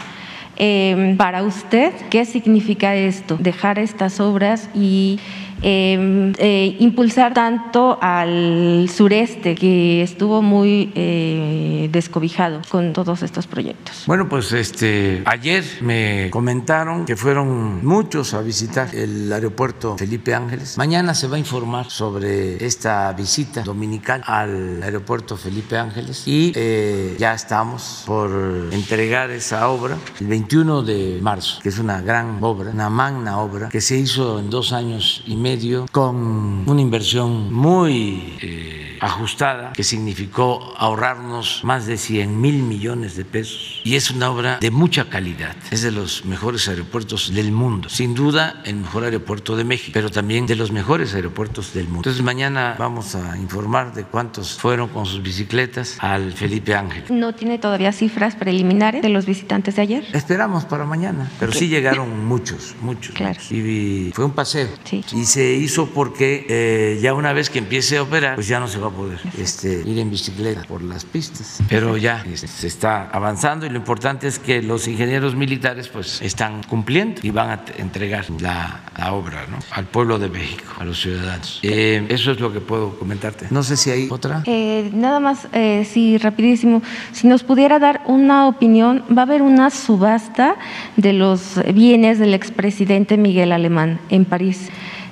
Eh, para usted, ¿qué significa esto? Dejar estas obras y eh, eh, impulsar tanto al sureste, que estuvo muy eh, descobijado con todos estos proyectos. Bueno, pues este ayer me comentaron que fueron muchos a visitar el aeropuerto Felipe Ángeles. Mañana se va a informar sobre esta visita dominical al aeropuerto Felipe Ángeles y eh, ya estamos por entregar esa obra el 21 de marzo, que es una gran obra, una magna obra que se hizo en dos años y medio con una inversión muy eh, ajustada que significó ahorrarnos más de 100 mil millones de pesos y es una obra de mucha calidad. Es de los mejores aeropuertos del mundo. Sin duda, el mejor aeropuerto de México, pero también de los mejores aeropuertos del mundo. Entonces, mañana vamos a informar de cuántos fueron con sus bicicletas al Felipe Ángel. ¿No tiene todavía cifras preliminares de los visitantes de ayer? Esperamos para mañana, pero sí llegaron muchos, muchos. Claro. Y fue un paseo. Sí. Y se hizo porque eh, ya una vez que empiece a operar, pues ya no se va a poder este, ir en bicicleta por las pistas. Pero ya este, se está avanzando y lo importante es que los ingenieros militares pues están cumpliendo y van a entregar la, la obra ¿no? al pueblo de México, a los ciudadanos. Eh, eso es lo que puedo comentarte. No sé si hay otra. Eh, nada más, eh, sí, rapidísimo. Si nos pudiera dar una opinión, va a haber una subasta de los bienes del expresidente Miguel Alemán en París.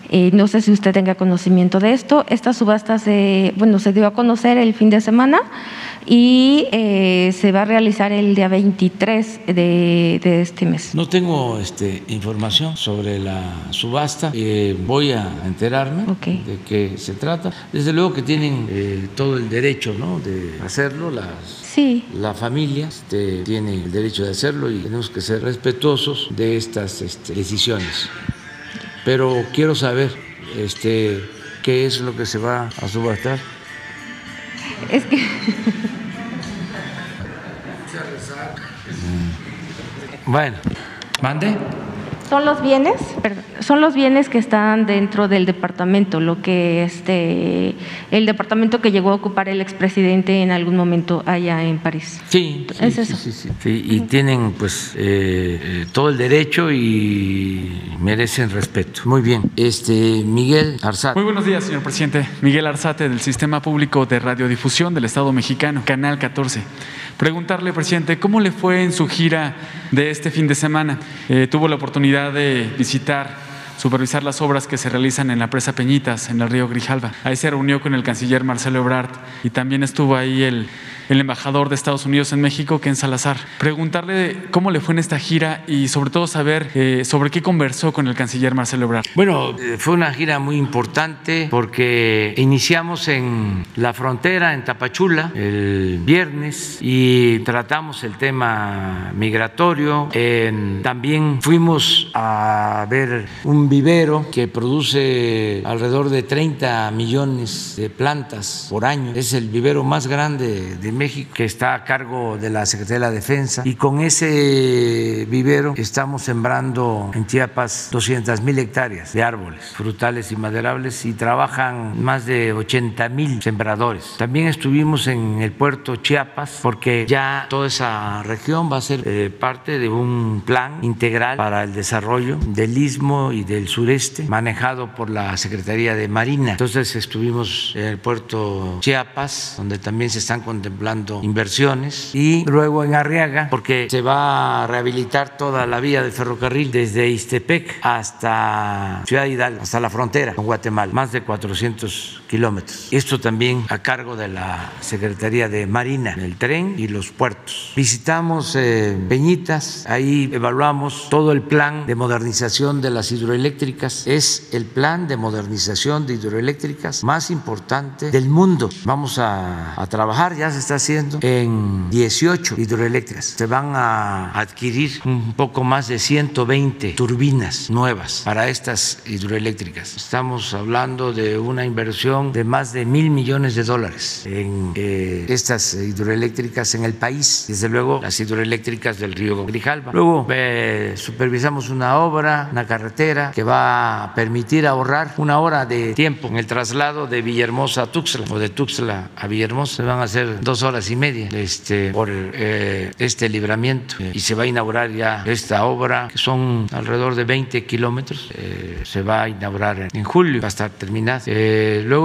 Eh, no sé si usted tenga conocimiento de esto. Esta subasta se, bueno, se dio a conocer el fin de semana y eh, se va a realizar el día 23 de, de este mes. No tengo este, información sobre la subasta. Eh, voy a enterarme de qué se trata. Desde luego que tienen eh, todo el derecho ¿no? de hacerlo. Las, Sí, la familia este, tiene el derecho de hacerlo y tenemos que ser respetuosos de estas este, decisiones. Pero quiero saber este, qué es lo que se va a subastar. es que Bueno, mande. Son los bienes, perdón, son los bienes que están dentro del departamento, lo que este el departamento que llegó a ocupar el expresidente en algún momento allá en París. Sí, sí, Es sí, eso. sí, sí. Sí, y tienen pues eh, eh, todo el derecho y merecen respeto. Muy bien. Este Miguel Arzate. Muy buenos días, señor presidente. Miguel Arzate, del Sistema Público de Radiodifusión del Estado mexicano, Canal 14. Preguntarle, presidente, ¿cómo le fue en su gira de este fin de semana? Eh, ¿Tuvo la oportunidad de visitar, supervisar las obras que se realizan en la presa Peñitas, en el río Grijalva? Ahí se reunió con el canciller Marcelo Ebrard y también estuvo ahí el el embajador de Estados Unidos en México, Ken Salazar. Preguntarle cómo le fue en esta gira y sobre todo saber eh, sobre qué conversó con el canciller Marcelo Ebrard. Bueno, eh, fue una gira muy importante porque iniciamos en la frontera, en Tapachula, el viernes y tratamos el tema migratorio. también fuimos a ver un vivero que produce alrededor de 30 millones de plantas por año. Es el vivero más grande de México que está a cargo de la Secretaría de la Defensa y con ese vivero estamos sembrando en Chiapas 200 mil hectáreas de árboles frutales y maderables y trabajan más de 80 mil sembradores. También estuvimos en el puerto Chiapas porque ya toda esa región va a ser eh, parte de un plan integral para el desarrollo del istmo y del sureste manejado por la Secretaría de Marina. Entonces estuvimos en el puerto Chiapas donde también se están contemplando inversiones. y luego en Arriaga porque se va a rehabilitar toda la vía del ferrocarril desde Istepec hasta Ciudad Hidalgo, hasta la frontera con Guatemala, más de 400 kilómetros. Esto también a cargo de la Secretaría de Marina, el tren y los puertos. Visitamos eh, Peñitas, ahí evaluamos todo el plan de modernización de las hidroeléctricas. Es el plan de modernización de hidroeléctricas más importante del mundo. Vamos a, a trabajar, ya se está haciendo, en 18 hidroeléctricas. Se van a adquirir un poco más de 120 turbinas nuevas para estas hidroeléctricas. Estamos hablando de una inversión de más de mil millones de dólares en eh, estas hidroeléctricas en el país. Desde luego, las hidroeléctricas del río Grijalva. Luego eh, supervisamos una obra, una carretera que va a permitir ahorrar una hora de tiempo en el traslado de Villahermosa a Tuxtla o de Tuxtla a Villahermosa. Se van a hacer dos horas y media este, por eh, este libramiento y se va a inaugurar ya esta obra que son alrededor de 20 kilómetros. se va a inaugurar en julio, va a estar terminada.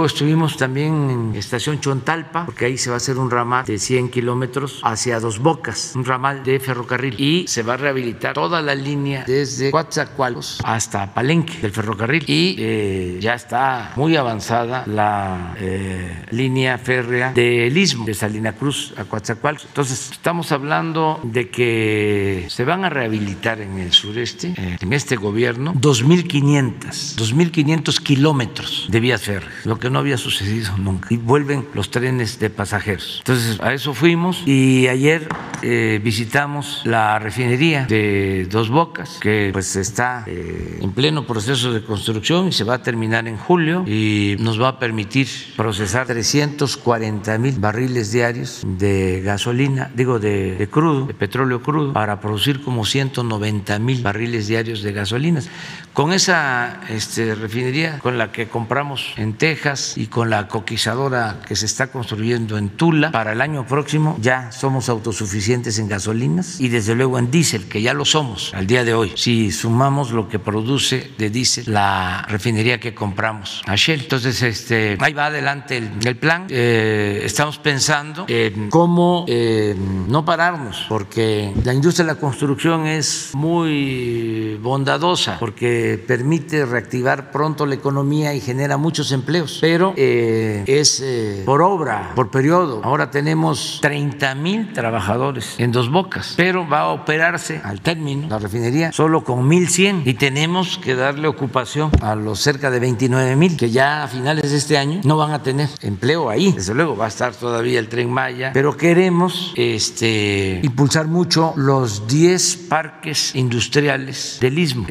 Estuvimos también en Estación Chontalpa, porque ahí se va a hacer un ramal de 100 kilómetros hacia Dos Bocas, un ramal de ferrocarril. Y se va a rehabilitar toda la línea desde Coatzacoalcos hasta Palenque del ferrocarril. Y eh, ya está muy avanzada la eh, línea férrea del Istmo, de Salina Cruz a Coatzacoalcos. Entonces, estamos hablando de que se van a rehabilitar en el sureste, eh, en este gobierno, 2.500, 2.500 kilómetros de vías férreas, lo que no había sucedido nunca. Y vuelven los trenes de pasajeros. Entonces, a eso fuimos y ayer eh, visitamos la refinería de Dos Bocas, que pues está eh, en pleno proceso de construcción y se va a terminar en julio y nos va a permitir procesar 340 mil barriles diarios de gasolina, digo de, crudo, de petróleo crudo, para producir como 190 mil barriles diarios de gasolinas. Con esa este, refinería con la que compramos en Texas y con la coquizadora que se está construyendo en Tula, para el año próximo ya somos autosuficientes en gasolinas y desde luego en diésel, que ya lo somos al día de hoy. Si sumamos lo que produce de diésel la refinería que compramos a Shell. Entonces, este, ahí va adelante el, plan. Eh, estamos pensando en cómo eh, no pararnos, porque la industria de la construcción es muy bondadosa, porque permite reactivar pronto la economía y genera muchos empleos, pero eh, es eh, por obra, por periodo. Ahora tenemos 30 mil trabajadores en dos bocas, pero va a operarse al término la refinería solo con 1.100 y tenemos que darle ocupación a los cerca de 29 mil que ya a finales de este año no van a tener empleo ahí. Desde luego va a estar todavía el tren Maya, pero queremos este, impulsar mucho los 10 parques industriales del Istmo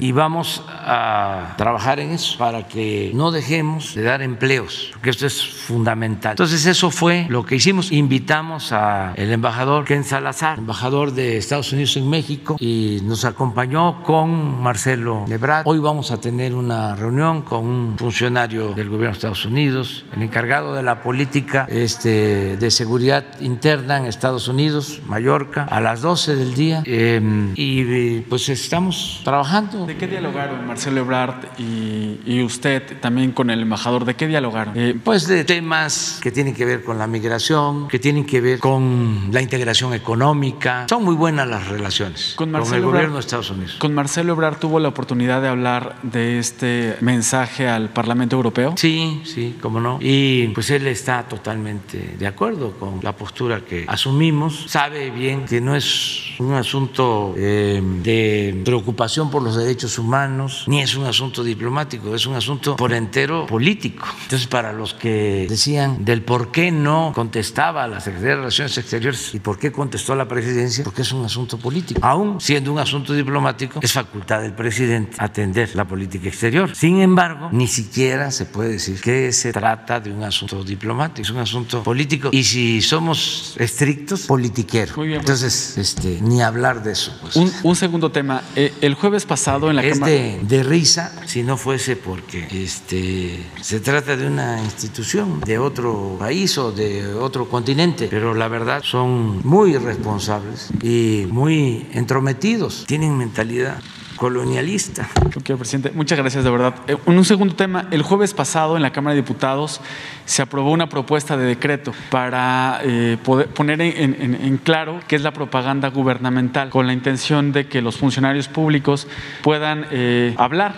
y va vamos a trabajar en eso para que no dejemos de dar empleos, porque esto es fundamental. Entonces eso fue lo que hicimos. Invitamos al embajador Ken Salazar, embajador de Estados Unidos en México, y nos acompañó con Marcelo Lebrad. Hoy vamos a tener una reunión con un funcionario del gobierno de Estados Unidos, el encargado de la política este, de seguridad interna en Estados Unidos, Mallorca, a las 12 del día. Em, y pues estamos trabajando. ¿De qué dialogaron Marcelo Ebrard y, usted también con el embajador ¿De qué dialogaron? Eh, pues de temas que tienen que ver con la migración, que tienen que ver con la integración económica. Son muy buenas las relaciones con, el gobierno de Estados Unidos. ¿Con Marcelo Ebrard tuvo la oportunidad de hablar de este mensaje al Parlamento Europeo? Sí, sí, cómo no. Y pues él está totalmente de acuerdo con la postura que asumimos. Sabe bien que no es un asunto eh, de preocupación por los derechos humanos, ni es un asunto diplomático, es un asunto por entero político. Entonces, para los que decían del por qué no contestaba la Secretaría de Relaciones Exteriores y por qué contestó la presidencia, porque es un asunto político. Aún siendo un asunto diplomático, es facultad del presidente atender la política exterior. Sin embargo, ni siquiera se puede decir que se trata de un asunto diplomático, es un asunto político. Y si somos estrictos, politiquero. Muy bien, pues. Entonces, este, ni hablar de eso. Pues. Un, segundo tema. Eh, el jueves pasado en la es de, de, risa si no fuese porque este, se trata de una institución de otro país o de otro continente, pero la verdad son muy responsables y muy entrometidos, tienen mentalidad colonialista. Ok, presidente, muchas gracias de verdad. En eh, un segundo tema, el jueves pasado en la Cámara de Diputados se aprobó una propuesta de decreto para eh, poner en, claro qué es la propaganda gubernamental, con la intención de que los funcionarios públicos puedan eh, hablar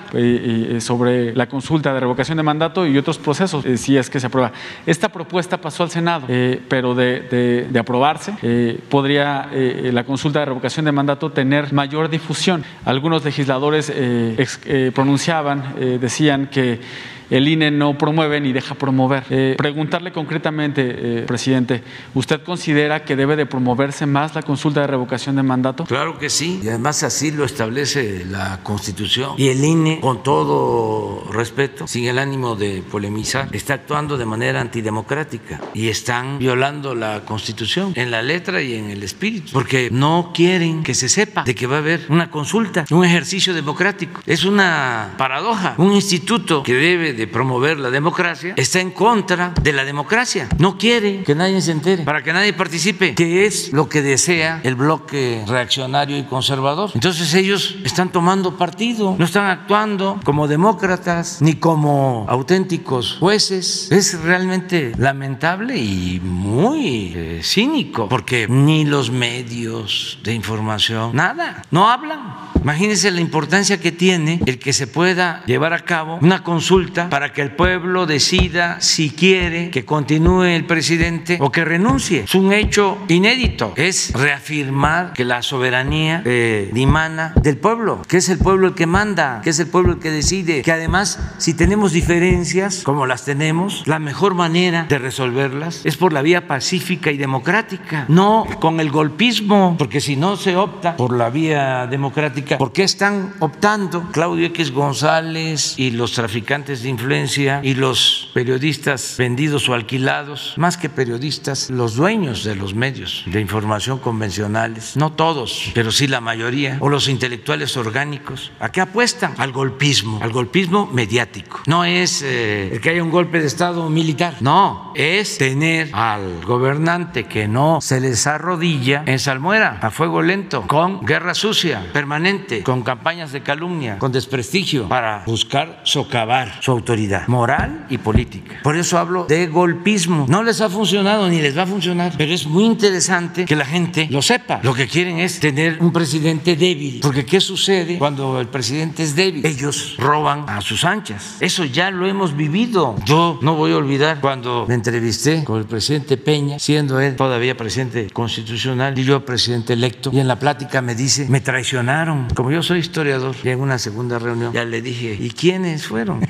sobre la consulta de revocación de mandato y otros procesos, si es que se aprueba. Esta propuesta pasó al Senado, pero de, aprobarse, podría la consulta de revocación de mandato tener mayor difusión. Algunos legisladores eh, eh, pronunciaban, eh, decían que el INE no promueve ni deja promover. Eh, preguntarle concretamente, eh, presidente, ¿usted considera que debe de promoverse más la consulta de revocación de mandato? Claro que sí, y además así lo establece la Constitución. Y el INE, con todo respeto, sin el ánimo de polemizar, está actuando de manera antidemocrática y están violando la Constitución en la letra y en el espíritu, porque no quieren que se sepa de que va a haber una consulta, un ejercicio democrático. Es una paradoja, un instituto que debe de promover la democracia, está en contra de la democracia. No quiere que nadie se entere, para que nadie participe, que es lo que desea el bloque reaccionario y conservador. Entonces ellos están tomando partido, no están actuando como demócratas ni como auténticos jueces. Es realmente lamentable y muy eh, cínico, porque ni los medios de información, nada, no hablan. Imagínense la importancia que tiene el que se pueda llevar a cabo una consulta para que el pueblo decida si quiere que continúe el presidente o que renuncie. Es un hecho inédito. Es reafirmar que la soberanía eh, dimana del pueblo, que es el pueblo el que manda, que es el pueblo el que decide, que además si tenemos diferencias, como las tenemos, la mejor manera de resolverlas es por la vía pacífica y democrática, no con el golpismo, porque si no se opta por la vía democrática, ¿por qué están optando Claudio X González y los traficantes de influencia y los periodistas vendidos o alquilados, más que periodistas, los dueños de los medios de información convencionales, no todos, pero sí la mayoría, o los intelectuales orgánicos, ¿a qué apuestan? Al golpismo, al golpismo mediático. No es eh, que haya un golpe de Estado militar, no, es tener al gobernante que no se les arrodilla en salmuera, a fuego lento, con guerra sucia, permanente, con campañas de calumnia, con desprestigio, para buscar socavar su autoridad autoridad moral y política. Por eso hablo de golpismo. No les ha funcionado ni les va a funcionar, pero es muy interesante que la gente lo sepa. Lo que quieren es tener un presidente débil, porque ¿qué sucede cuando el presidente es débil? Ellos roban a sus anchas. Eso ya lo hemos vivido. Yo no voy a olvidar cuando me entrevisté con el presidente Peña, siendo él todavía presidente constitucional y yo presidente electo, y en la plática me dice, me traicionaron. Como yo soy historiador, y en una segunda reunión ya le dije, ¿y quiénes fueron?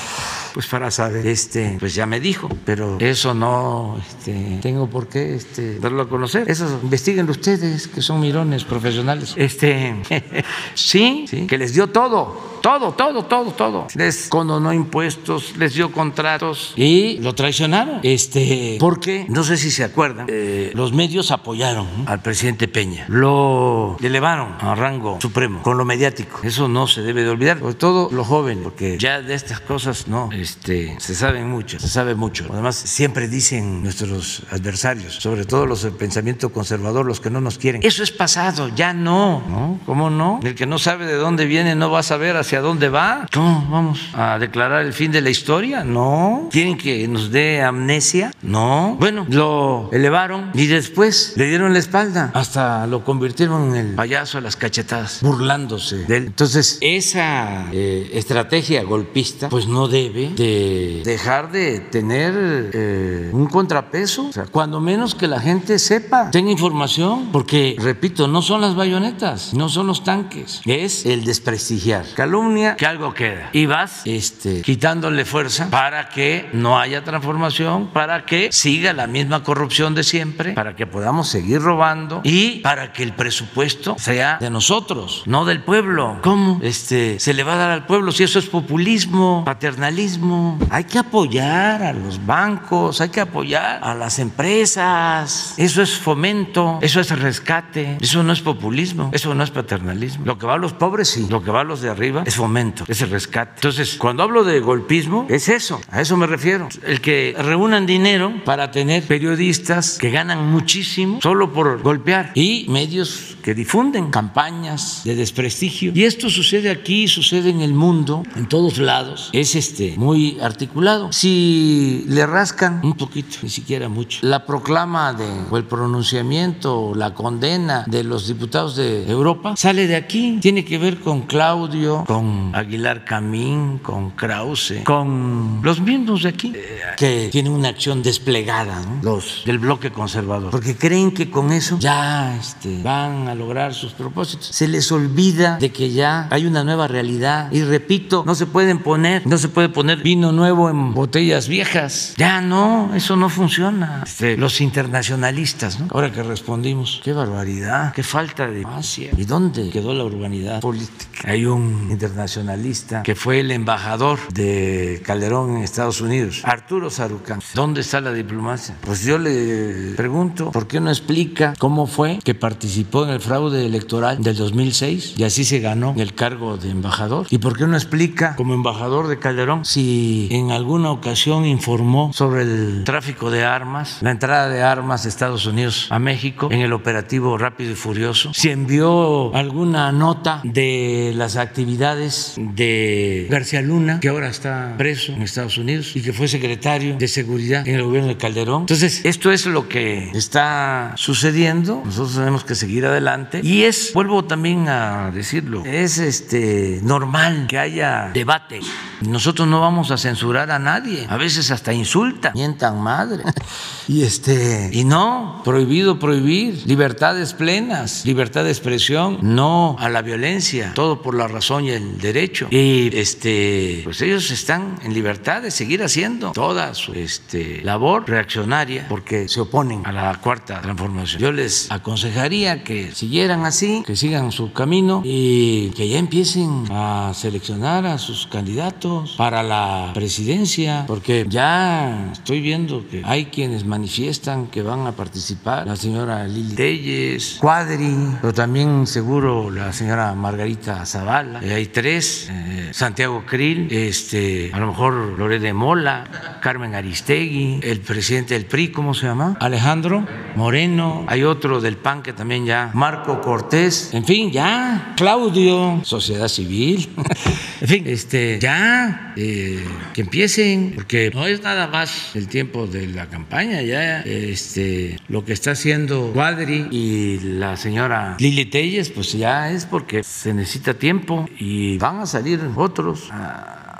(laughs) pues para saber, este, pues ya me dijo, pero eso no este, tengo por qué este, darlo a conocer. Eso investiguen ustedes, que son mirones profesionales. Este, (laughs) sí, sí, que les dio todo todo, todo, todo, todo. Les condonó impuestos, les dio contratos y lo traicionaron. Este, porque, no sé si se acuerdan, eh, los medios apoyaron al presidente Peña, lo elevaron a rango supremo con lo mediático. Eso no se debe de olvidar, sobre todo los jóvenes, porque ya de estas cosas no, este, se saben mucho, se sabe mucho. Además, siempre dicen nuestros adversarios, sobre todo los del pensamiento conservador, los que no nos quieren. Eso es pasado, ya no, ¿no? ¿Cómo no? El que no sabe de dónde viene no va a saber así hacia dónde va. ¿Cómo vamos a declarar el fin de la historia? No. ¿Quieren que nos dé amnesia? No. Bueno, lo elevaron y después le dieron la espalda. Hasta lo convirtieron en el payaso de las cachetadas, burlándose de él. Entonces, esa eh, estrategia golpista, pues no debe de dejar de tener eh, un contrapeso. O sea, cuando menos que la gente sepa, tenga información, porque, repito, no son las bayonetas, no son los tanques, es el desprestigiar. Calumnia, que algo queda. Y vas este, quitándole fuerza para que no haya transformación, para que siga la misma corrupción de siempre, para que podamos seguir robando y para que el presupuesto sea de nosotros, no del pueblo. ¿Cómo este, se le va a dar al pueblo si eso es populismo, paternalismo? Hay que apoyar a los bancos, hay que apoyar a las empresas. Eso es fomento, eso es rescate, eso no es populismo, eso no es paternalismo. Lo que va a los pobres sí, lo que va a los de arriba es fomento, es el rescate. Entonces, cuando hablo de golpismo, es eso, a eso me refiero. El que reúnan dinero para tener periodistas que ganan muchísimo solo por golpear y medios que difunden campañas de desprestigio. Y esto sucede aquí, sucede en el mundo, en todos lados. Es este muy articulado. Si le rascan un poquito, ni siquiera mucho, la proclama de, o el pronunciamiento o la condena de los diputados de Europa sale de aquí. Tiene que ver con Claudio, con Aguilar Camín, con Krause, con los mismos de aquí, que tienen una acción desplegada, ¿no? los del bloque conservador, porque creen que con eso ya este, van a lograr sus propósitos. Se les olvida de que ya hay una nueva realidad. Y repito, no se pueden poner, no se puede poner vino nuevo en botellas viejas. Ya no, eso no funciona. Este, los internacionalistas, ¿no? ahora que respondimos, qué barbaridad, qué falta de Asia. ¿Y dónde quedó la urbanidad política? Hay un internacionalista que fue el embajador de Calderón en Estados Unidos, Arturo Sarucán. ¿Dónde está la diplomacia? Pues yo le pregunto, ¿por qué no explica cómo fue que participó en el fraude electoral del 2006 y así se ganó el cargo de embajador? ¿Y por qué no explica como embajador de Calderón si en alguna ocasión informó sobre el tráfico de armas, la entrada de armas de Estados Unidos a México en el operativo Rápido y Furioso? Si envió alguna nota de las actividades de García Luna, que ahora está preso en Estados Unidos y que fue secretario de Seguridad en el gobierno de Calderón. Entonces, esto es lo que está sucediendo. Nosotros tenemos que seguir adelante. Y es, vuelvo también a decirlo, es este normal que haya debate. Nosotros no vamos a censurar a nadie. A veces hasta insulta, mientan madre. (laughs) Y este, y no, prohibido prohibir, libertades plenas, libertad de expresión, no a la violencia, todo por la razón y el derecho. Y este, pues ellos están en libertad de seguir haciendo toda su este, labor reaccionaria porque se oponen a la cuarta transformación. Yo les aconsejaría que siguieran así, que sigan su camino y que ya empiecen a seleccionar a sus candidatos para la presidencia, porque ya estoy viendo que hay quienes manifiestan que van a participar, la señora Lili Telles, Cuadri, pero también seguro la señora Margarita Zavala, eh, hay tres, eh, Santiago Krill, este, a lo mejor Lorena Mola, Carmen Aristegui, el presidente del PRI, ¿cómo se llama? Alejandro Moreno, hay otro del PAN que también ya, Marco Cortés, en fin, ya, Claudio, sociedad civil, (laughs) en fin, este, ya, eh, que empiecen, porque no es nada más el tiempo de la campaña, ya, este, lo que está haciendo Cuadri y la señora Lili Telles, pues ya es porque se necesita tiempo y van a salir otros.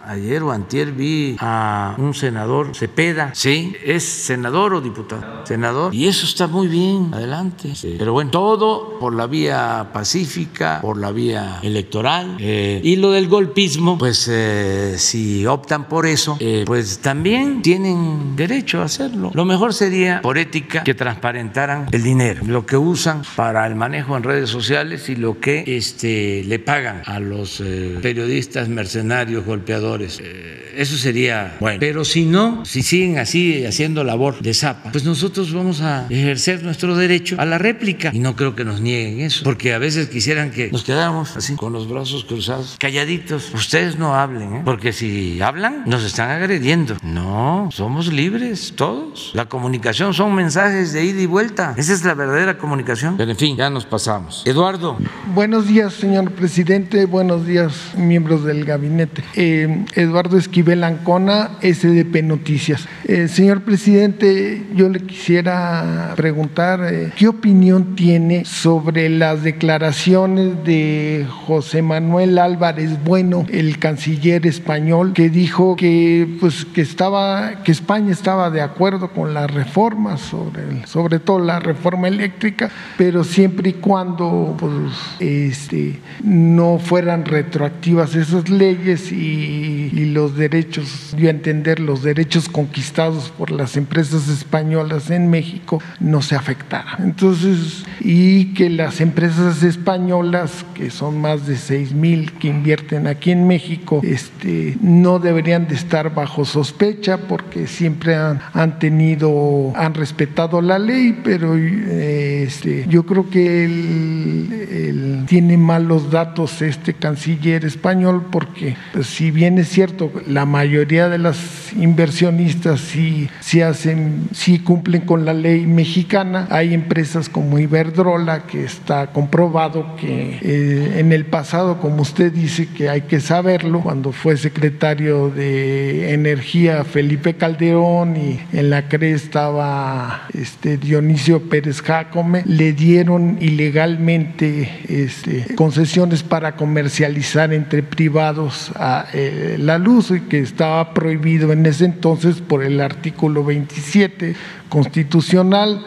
Ayer o antier vi a un senador, Cepeda, sí, es senador o diputado, senador, y eso está muy bien, adelante. Sí. Pero bueno, todo por la vía pacífica, por la vía electoral. eh, y lo del golpismo, pues eh, si optan por eso, eh, pues también tienen derecho a hacerlo. Lo mejor sería, por ética, que transparentaran el dinero, lo que usan para el manejo en redes sociales y lo que este, le pagan a los eh, periodistas mercenarios, golpeadores trabajadores. Eh, eso sería bueno. Pero si no, si siguen así haciendo labor de zapa, pues nosotros vamos a ejercer nuestro derecho a la réplica. Y no creo que nos nieguen eso, porque a veces quisieran que nos quedáramos así, con los brazos cruzados, calladitos. Ustedes no hablen, ¿eh? porque si hablan, nos están agrediendo. No, somos libres todos. La comunicación son mensajes de ida y vuelta. Esa es la verdadera comunicación. Pero en fin, ya nos pasamos. Eduardo. Buenos días, señor presidente. Buenos días, miembros del gabinete. Eh, Eduardo Esquivel Ancona, SDP Noticias. Eh, señor presidente, yo le quisiera preguntar eh, qué opinión tiene sobre las declaraciones de José Manuel Álvarez Bueno, el canciller español, que dijo que, pues, que, estaba, que España estaba de acuerdo con las reformas, sobre, sobre todo la reforma eléctrica, pero siempre y cuando pues, este, no fueran retroactivas esas leyes y, los derechos, yo entender, los derechos conquistados por las empresas españolas en México no se afectaran. Entonces, y que las empresas españolas, que son más de 6 mil que invierten aquí en México, este, no deberían de estar bajo sospecha porque siempre han, han tenido, han respetado la ley, pero este, yo creo que él, tiene malos datos este canciller español porque pues, si bien es cierto, la mayoría de las inversionistas sí, hacen, sí cumplen con la ley mexicana, hay empresas como Iberdrola que está comprobado que eh, en el pasado, como usted dice, que hay que saberlo, cuando fue secretario de Energía Felipe Calderón y en la CRE estaba este, Dionisio Pérez Jacome, le dieron ilegalmente este, concesiones para comercializar entre privados a, eh, la luz que estaba prohibido en ese entonces por el artículo 27 constitucional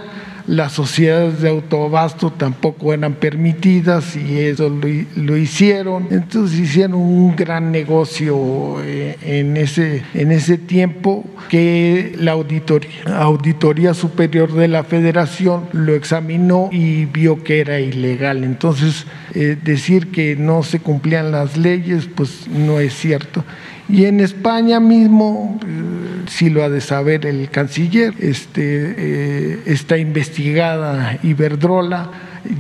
las sociedades de autoabasto tampoco eran permitidas y eso lo, hicieron. Entonces hicieron un gran negocio eh, en, ese, en ese tiempo que la auditoría, auditoría Superior de la Federación lo examinó y vio que era ilegal. Entonces eh, decir que no se cumplían las leyes pues no es cierto. Y en España mismo, eh, si lo ha de saber el canciller, este, eh, está investigada Iberdrola,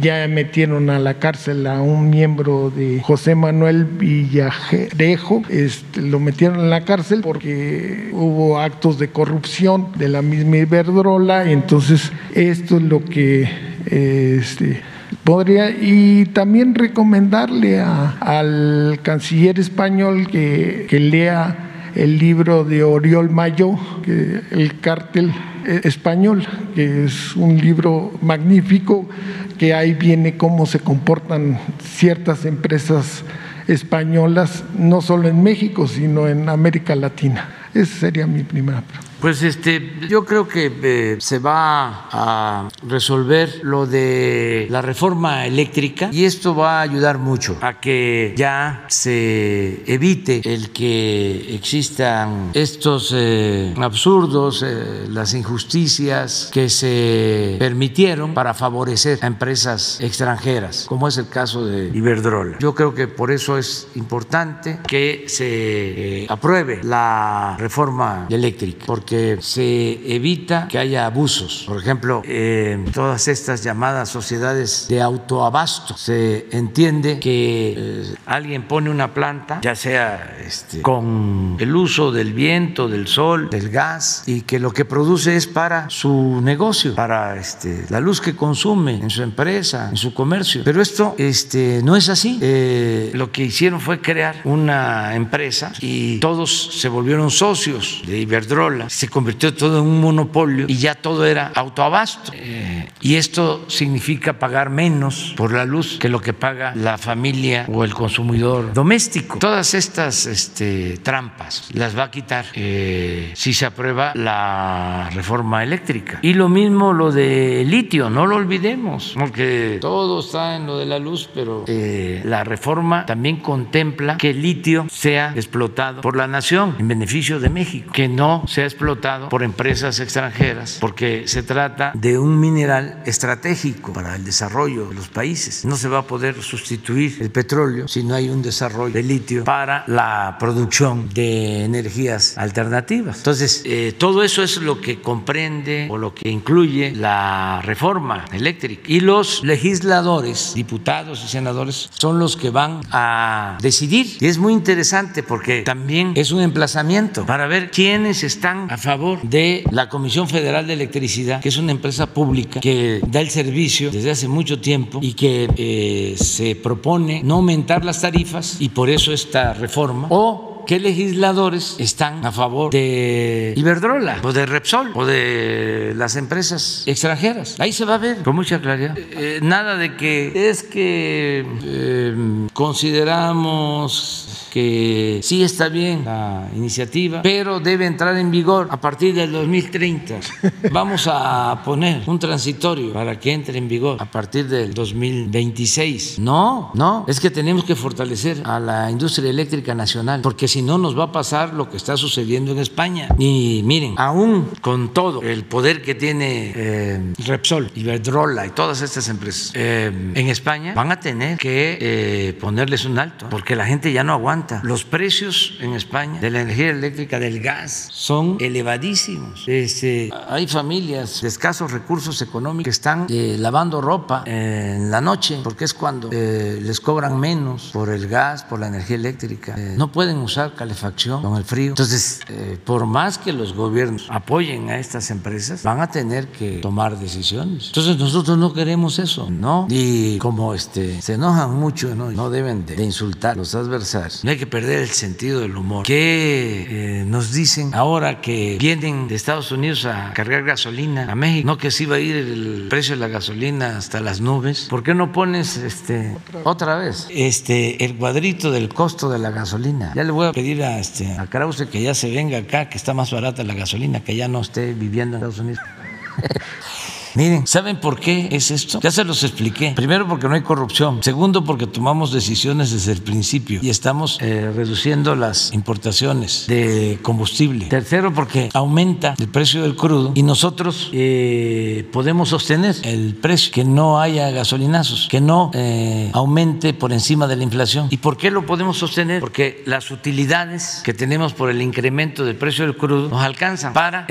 ya metieron a la cárcel a un miembro de José Manuel Villajerejo, este, lo metieron en la cárcel porque hubo actos de corrupción de la misma Iberdrola, entonces esto es lo que... este, Podría, y también recomendarle al canciller español que, lea el libro de Oriol Mayo, que, El cártel español, que es un libro magnífico, que ahí viene cómo se comportan ciertas empresas españolas, no solo en México, sino en América Latina. Esa sería mi primera pregunta. Pues este, yo creo que eh, se va a resolver lo de la reforma eléctrica y esto va a ayudar mucho a que ya se evite el que existan estos eh, absurdos, eh, las injusticias que se permitieron para favorecer a empresas extranjeras, como es el caso de Iberdrola. Yo creo que por eso es importante que se apruebe la reforma eléctrica, porque se evita que haya abusos. Por ejemplo, en todas estas llamadas sociedades de autoabasto, se entiende que eh, alguien pone una planta, ya sea este, con el uso del viento, del sol, del gas, y que lo que produce es para su negocio, para este, la luz que consume en su empresa, en su comercio. Pero esto este, no es así. Eh, lo que hicieron fue crear una empresa y todos se volvieron socios de Iberdrola, convirtió todo en un monopolio y ya todo era autoabasto. Eh, y esto significa pagar menos por la luz que lo que paga la familia o el consumidor doméstico. Todas estas este, trampas las va a quitar eh, si se aprueba la reforma eléctrica. Y lo mismo lo de litio, no lo olvidemos, porque todo está en lo de la luz, pero eh, la reforma también contempla que el litio sea explotado por la nación en beneficio de México, que no sea explotado explotado por empresas extranjeras porque se trata de un mineral estratégico para el desarrollo de los países. No se va a poder sustituir el petróleo si no hay un desarrollo de litio para la producción de energías alternativas. Entonces, eh, todo eso es lo que comprende o lo que incluye la reforma eléctrica. Y los legisladores, diputados y senadores, son los que van a decidir. Y es muy interesante porque también es un emplazamiento para ver quiénes están a favor de la Comisión Federal de Electricidad, que es una empresa pública que da el servicio desde hace mucho tiempo y que eh, se propone no aumentar las tarifas y por eso esta reforma. O qué legisladores están a favor de Iberdrola o de Repsol o de las empresas extranjeras. Ahí se va a ver con mucha claridad. Eh, nada de que es que eh, consideramos que sí está bien la iniciativa, pero debe entrar en vigor a partir del 2030. (laughs) Vamos a poner un transitorio para que entre en vigor a partir del 2026. No, no, es que tenemos que fortalecer a la industria eléctrica nacional, porque si no nos va a pasar lo que está sucediendo en España. Y miren, aún con todo el poder que tiene eh, Repsol, Iberdrola y todas estas empresas eh, en España, van a tener que eh, ponerles un alto, porque la gente ya no aguanta los precios en España de la energía eléctrica, del gas, son elevadísimos. Este, hay familias de escasos recursos económicos que están eh, lavando ropa en la noche porque es cuando eh, les cobran menos por el gas, por la energía eléctrica. Eh, no pueden usar calefacción con el frío. Entonces, por más que los gobiernos apoyen a estas empresas, van a tener que tomar decisiones. Entonces, nosotros no queremos eso, ¿no? Y como este, se enojan mucho, ¿no? No deben de, insultar a los adversarios que perder el sentido del humor. ¿Qué eh, nos dicen ahora que vienen de Estados Unidos a cargar gasolina a México? No que sí va a ir el precio de la gasolina hasta las nubes. ¿Por qué no pones este otra vez este el cuadrito del costo de la gasolina? Ya le voy a pedir a este a Krause que ya se venga acá, que está más barata la gasolina, que ya no esté viviendo en Estados Unidos. (laughs) Miren, ¿saben por qué es esto? Ya se los expliqué. Primero porque no hay corrupción. Segundo porque tomamos decisiones desde el principio y estamos eh, reduciendo las importaciones de combustible. Tercero porque aumenta el precio del crudo y nosotros eh, podemos sostener el precio, que no haya gasolinazos, que no eh, aumente por encima de la inflación. ¿Y por qué lo podemos sostener? Porque las utilidades que tenemos por el incremento del precio del crudo nos alcanzan para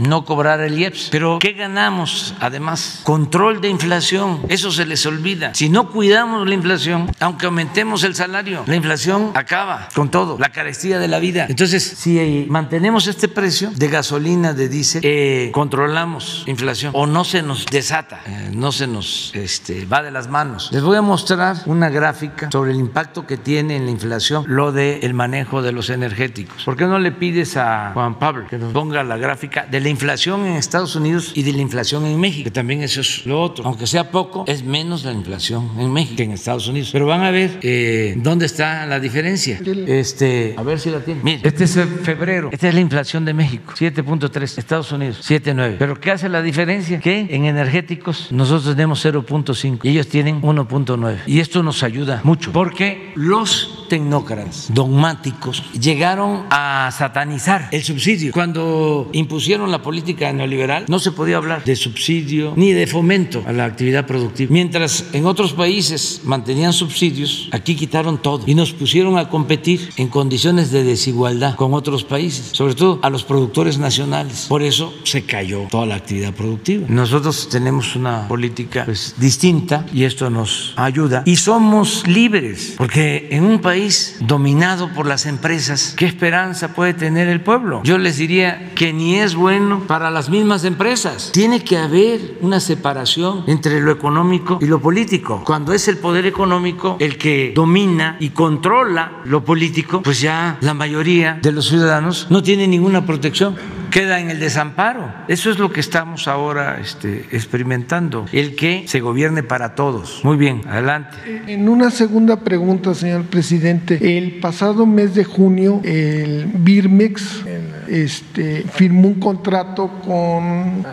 no cobrar el IEPS. Pero ¿qué ganamos? Además, control de inflación. Eso se les olvida. Si no cuidamos la inflación, aunque aumentemos el salario, la inflación acaba con todo, la carestía de la vida. Entonces, si mantenemos este precio de gasolina, de diésel, eh, controlamos inflación o no se nos desata, eh, no se nos este, va de las manos. Les voy a mostrar una gráfica sobre el impacto que tiene en la inflación lo del el manejo de los energéticos. ¿Por qué no le pides a Juan Pablo que nos ponga la gráfica de la inflación en Estados Unidos y de la inflación en México? Que también eso es lo otro. Aunque sea poco, es menos la inflación en México que en Estados Unidos. Pero van a ver eh, dónde está la diferencia. Este, a ver si la tienen. Mire, este es febrero. Esta es la inflación de México, 7.3. Estados Unidos, 7.9. Pero ¿qué hace la diferencia? Que en energéticos nosotros tenemos 0.5 y ellos tienen 1.9. Y esto nos ayuda mucho porque los tecnócratas dogmáticos llegaron a satanizar el subsidio. Cuando impusieron la política neoliberal, no se podía hablar de subsidio ni de fomento a la actividad productiva. Mientras en otros países mantenían subsidios, aquí quitaron todo y nos pusieron a competir en condiciones de desigualdad con otros países, sobre todo a los productores nacionales. Por eso se cayó toda la actividad productiva. Nosotros tenemos una política pues, distinta y esto nos ayuda. Y somos libres, porque en un país dominado por las empresas, ¿qué esperanza puede tener el pueblo? Yo les diría que ni es bueno para las mismas empresas. Tiene que haber una separación entre lo económico y lo político. Cuando es el poder económico el que domina y controla lo político, pues ya la mayoría de los ciudadanos no tiene ninguna protección queda en el desamparo. Eso es lo que estamos ahora este, experimentando, el que se gobierne para todos. Muy bien, adelante. En una segunda pregunta, señor presidente, el pasado mes de junio, el Birmex este, firmó un contrato con,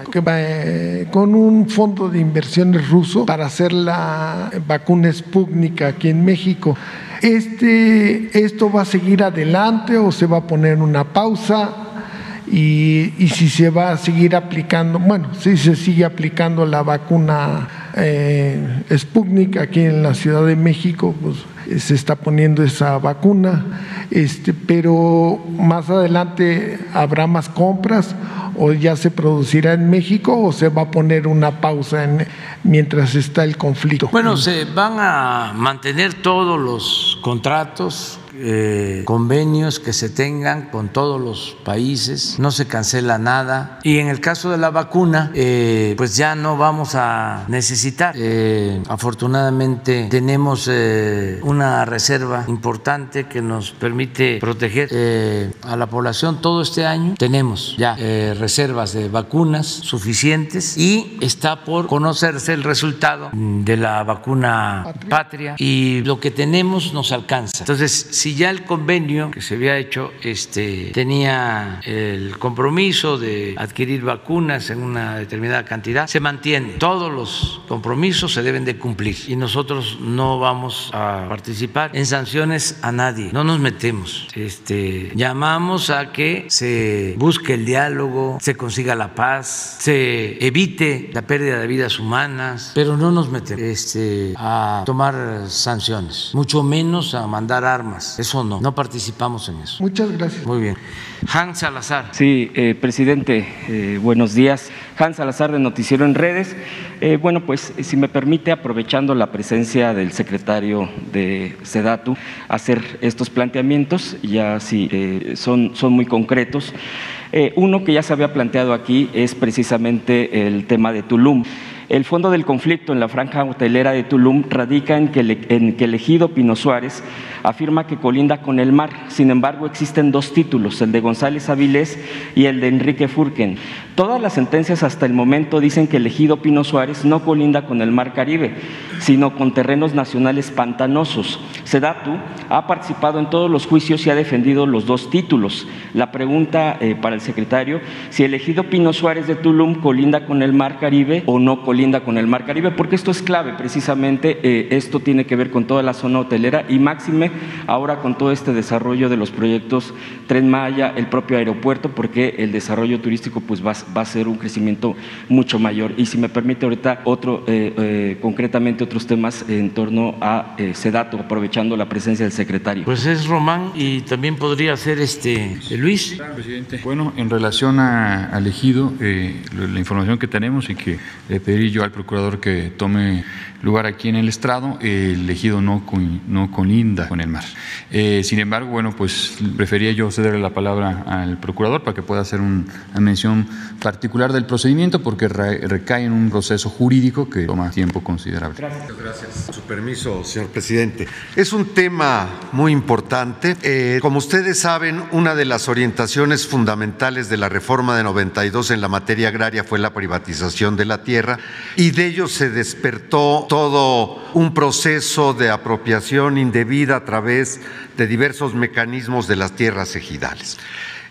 con un fondo de inversiones ruso para hacer la vacuna Sputnik aquí en México. Este, ¿Esto va a seguir adelante o se va a poner una pausa? y, y, si se va a seguir aplicando, bueno, si se sigue aplicando la vacuna eh, Sputnik aquí en la Ciudad de México, pues se está poniendo esa vacuna, este, pero más adelante habrá más compras o ya se producirá en México o se va a poner una pausa en, mientras está el conflicto. Bueno, se van a mantener todos los contratos eh, convenios que se tengan con todos los países, no se cancela nada. Y en el caso de la vacuna, eh, pues ya no vamos a necesitar. Eh, afortunadamente tenemos una reserva importante que nos permite proteger a la población todo este año. Tenemos ya reservas de vacunas suficientes y está por conocerse el resultado de la vacuna patria y lo que tenemos nos alcanza. Entonces, si ya el convenio que se había hecho este, tenía el compromiso de adquirir vacunas en una determinada cantidad, se mantiene. Todos los compromisos se deben de cumplir y nosotros no vamos a participar en sanciones a nadie, no nos metemos. Este, llamamos a que se busque el diálogo, se consiga la paz, se evite la pérdida de vidas humanas, pero no nos metemos este, a tomar sanciones, mucho menos a mandar armas eso no, no participamos en eso. Muchas gracias. Muy bien. Hans Salazar. Sí, eh, presidente, eh, buenos días. Hans Salazar de Noticiero en Redes. Eh, bueno, pues si me permite, aprovechando la presencia del secretario de Sedatu, hacer estos planteamientos, ya si son, son muy concretos. uno que ya se había planteado aquí es precisamente el tema de Tulum. El fondo del conflicto en la franja hotelera de Tulum radica en que, en que el ejido Pino Suárez afirma que colinda con el mar. Sin embargo, existen dos títulos, el de González Avilés y el de Enrique Furken. Todas las sentencias hasta el momento dicen que el ejido Pino Suárez no colinda con el mar Caribe, sino con terrenos nacionales pantanosos. Sedatu ha participado en todos los juicios y ha defendido los dos títulos. La pregunta eh, para el secretario, si el ejido Pino Suárez de Tulum colinda con el mar Caribe o no colinda con el mar Caribe, porque esto es clave, precisamente eh, esto tiene que ver con toda la zona hotelera y máxime ahora con todo este desarrollo de los proyectos Tren Maya, el propio aeropuerto, porque el desarrollo turístico pues va, va a ser un crecimiento mucho mayor. Y si me permite ahorita otro, eh, eh, concretamente otros temas en torno a eh, Sedato, aprovechando la presencia del secretario. Pues es Román y también podría ser este Luis. Presidente. Bueno, en relación a, al ejido, la información que tenemos y que le pedí yo al procurador que tome lugar aquí en el estrado, el ejido no, no colinda con el mar. Eh, sin embargo, bueno, pues prefería yo cederle la palabra al procurador para que pueda hacer una mención particular del procedimiento porque recae en un proceso jurídico que toma tiempo considerable. Gracias. Gracias. Su permiso, señor presidente. Es un tema muy importante. Eh, como ustedes saben, una de las orientaciones fundamentales de la reforma de 92 en la materia agraria fue la privatización de la tierra y de ello se despertó todo un proceso de apropiación indebida a través de diversos mecanismos de las tierras ejidales.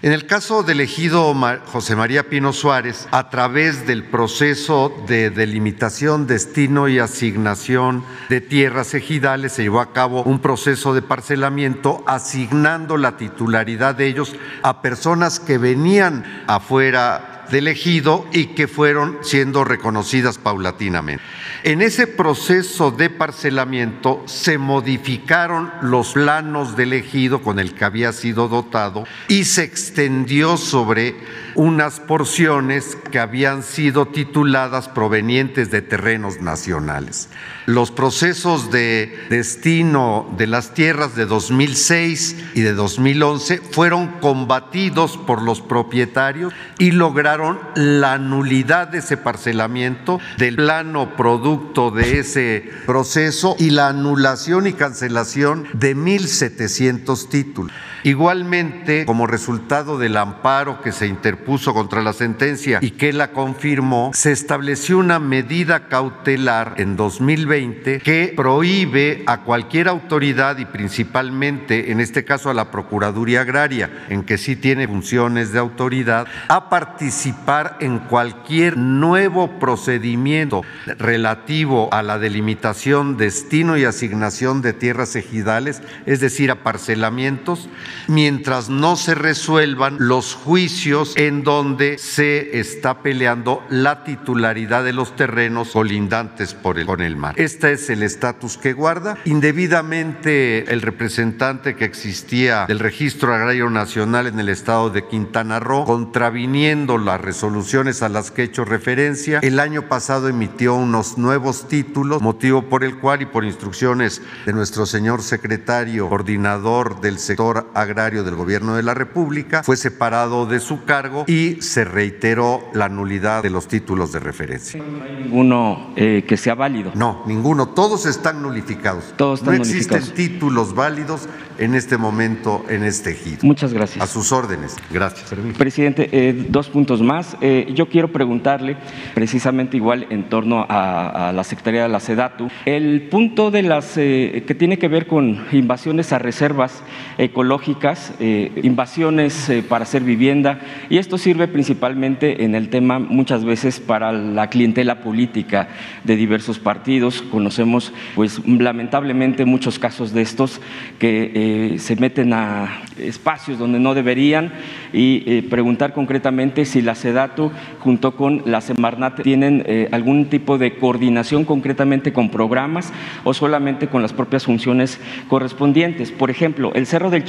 En el caso del ejido José María Pino Suárez, a través del proceso de delimitación, destino y asignación de tierras ejidales, se llevó a cabo un proceso de parcelamiento asignando la titularidad de ellos a personas que venían afuera del ejido y que fueron siendo reconocidas paulatinamente. En ese proceso de parcelamiento se modificaron los planos del ejido con el que había sido dotado y se extendió sobre unas porciones que habían sido tituladas provenientes de terrenos nacionales. Los procesos de destino de las tierras de 2006 y de 2011 fueron combatidos por los propietarios y lograron la nulidad de ese parcelamiento del plano producto de ese proceso y la anulación y cancelación de 1.700 títulos. Igualmente, como resultado del amparo que se interpuso contra la sentencia y que la confirmó, se estableció una medida cautelar en 2020 que prohíbe a cualquier autoridad y principalmente, en este caso a la Procuraduría Agraria, en que sí tiene funciones de autoridad, a participar en cualquier nuevo procedimiento relativo a la delimitación, destino y asignación de tierras ejidales, es decir, a parcelamientos, mientras no se resuelvan los juicios en donde se está peleando la titularidad de los terrenos colindantes con el mar. Este es el estatus que guarda. Indebidamente el representante que existía del Registro Agrario Nacional en el estado de Quintana Roo, contraviniendo las resoluciones a las que he hecho referencia, el año pasado emitió unos nuevos títulos, motivo por el cual y por instrucciones de nuestro señor secretario coordinador del sector agrario del gobierno de la República, fue separado de su cargo y se reiteró la nulidad de los títulos de referencia. No hay ninguno eh, que sea válido. No, ninguno. Todos están nulificados. Todos están no existen nulificados. títulos válidos en este momento en este ejido. Muchas gracias. A sus órdenes. Gracias. Presidente, eh, dos puntos más. Eh, yo quiero preguntarle, precisamente igual en torno a, a la Secretaría de la SEDATU, el punto de las eh, que tiene que ver con invasiones a reservas ecológicas, eh, invasiones eh, para hacer vivienda, y esto sirve principalmente en el tema muchas veces para la clientela política de diversos partidos. Conocemos, pues lamentablemente, muchos casos de estos que eh, se meten a espacios donde no deberían y eh, preguntar concretamente si la SEDATU junto con la Semarnat tienen eh, algún tipo de coordinación concretamente con programas o solamente con las propias funciones correspondientes. Por ejemplo, el Cerro del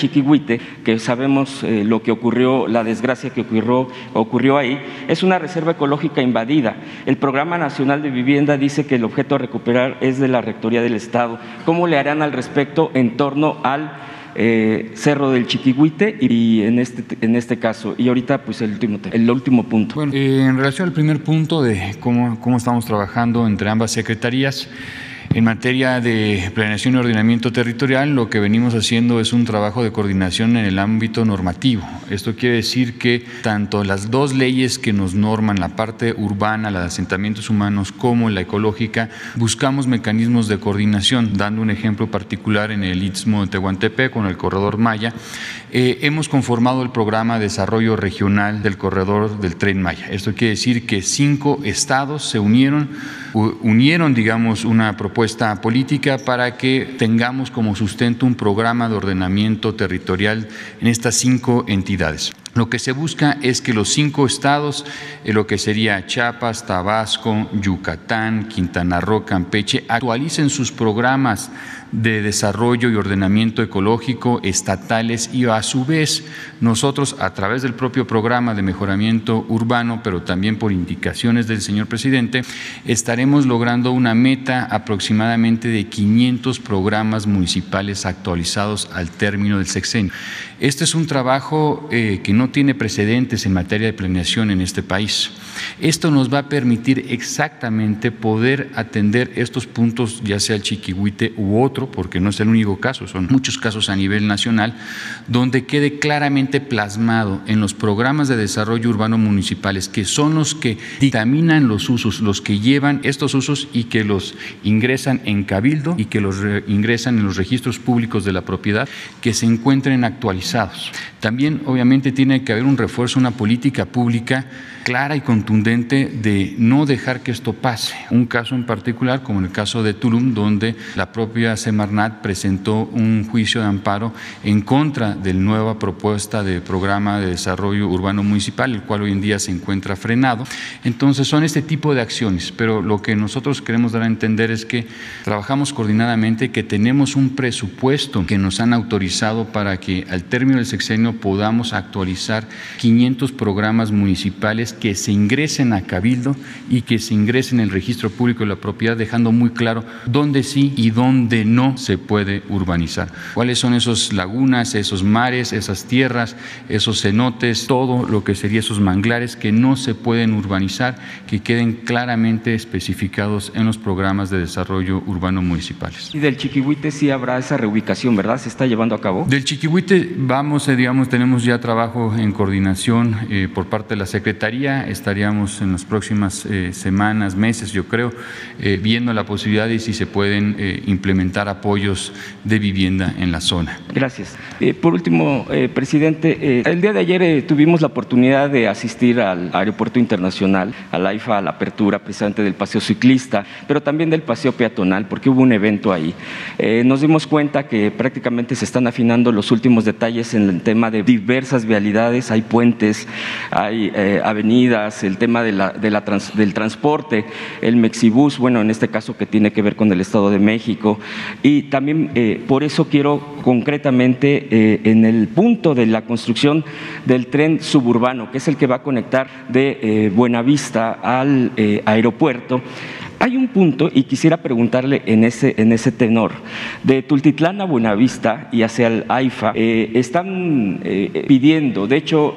Que sabemos eh, lo que ocurrió, la desgracia que ocurrió, ocurrió ahí, es una reserva ecológica invadida. El Programa Nacional de Vivienda dice que el objeto a recuperar es de la Rectoría del Estado. ¿Cómo le harán al respecto en torno al eh, Cerro del Chiquihuite y en este, en este caso. Y ahorita, pues el último, el último punto. Bueno, eh, en relación al primer punto de cómo, cómo estamos trabajando entre ambas secretarías, en materia de planeación y ordenamiento territorial, lo que venimos haciendo es un trabajo de coordinación en el ámbito normativo. Esto quiere decir que tanto las dos leyes que nos norman la parte urbana, la de asentamientos humanos, como la ecológica, buscamos mecanismos de coordinación. Dando un ejemplo particular en el Istmo de Tehuantepec con el corredor Maya, eh, hemos conformado el programa de desarrollo regional del corredor del tren Maya. Esto quiere decir que cinco estados se unieron, unieron, digamos, una propuesta política para que tengamos como sustento un programa de ordenamiento territorial en estas cinco entidades. Lo que se busca es que los cinco estados, eh, lo que sería Chiapas, Tabasco, Yucatán, Quintana Roo, Campeche, actualicen sus programas de desarrollo y ordenamiento ecológico estatales y a su vez nosotros a través del propio programa de mejoramiento urbano, pero también por indicaciones del señor presidente, estaremos logrando una meta aproximadamente de 500 programas municipales actualizados al término del sexenio. Este es un trabajo eh, que no tiene precedentes en materia de planeación en este país. Esto nos va a permitir exactamente poder atender estos puntos, ya sea el chiquihuite u otro, porque no es el único caso, son muchos casos a nivel nacional, donde quede claramente plasmado en los programas de desarrollo urbano municipales, que son los que dictaminan los usos, los que llevan estos usos y que los ingresan en cabildo y que los re- ingresan en los registros públicos de la propiedad, que se encuentren actualizados. También, obviamente, tiene que haber un refuerzo, una política pública clara y contundente de no dejar que esto pase. Un caso en particular, como en el caso de Tulum, donde la propia Semarnat presentó un juicio de amparo en contra de la nueva propuesta de programa de desarrollo urbano municipal, el cual hoy en día se encuentra frenado. Entonces, son este tipo de acciones, pero lo que nosotros queremos dar a entender es que trabajamos coordinadamente, que tenemos un presupuesto que nos han autorizado para que al término del sexenio podamos actualizar 500 programas municipales que se ingresen a Cabildo y que se ingresen en el registro público de la propiedad, dejando muy claro dónde sí y dónde no se puede urbanizar. ¿Cuáles son esos lagunas, esos mares, esas tierras, esos cenotes, todo lo que sería esos manglares que no se pueden urbanizar, que queden claramente especificados en los programas de desarrollo urbano municipales? Y del Chiquihuite sí habrá esa reubicación, ¿verdad? ¿Se está llevando a cabo? Del Chiquihuite vamos, eh, digamos, tenemos ya trabajo en coordinación eh, por parte de la Secretaría. Estaríamos en las próximas eh, semanas, meses, yo creo, eh, viendo la posibilidad de si se pueden implementar apoyos de vivienda en la zona. Gracias. por último, presidente, el día de ayer tuvimos la oportunidad de asistir al Aeropuerto Internacional, al AIFA, a la apertura precisamente del paseo ciclista, pero también del paseo peatonal, porque hubo un evento ahí. nos dimos cuenta que prácticamente se están afinando los últimos detalles en el tema de diversas vialidades, hay puentes, hay eh, avenidas, el tema de la, del transporte, el Mexibus, bueno, en este caso que tiene que ver con el Estado de México, y también eh, por eso quiero concretamente eh, en el punto de la construcción del tren suburbano, que es el que va a conectar de Buenavista al aeropuerto, hay un punto, y quisiera preguntarle en ese, en ese tenor, de Tultitlán a Buenavista y hacia el AIFA, eh, están eh, pidiendo, de hecho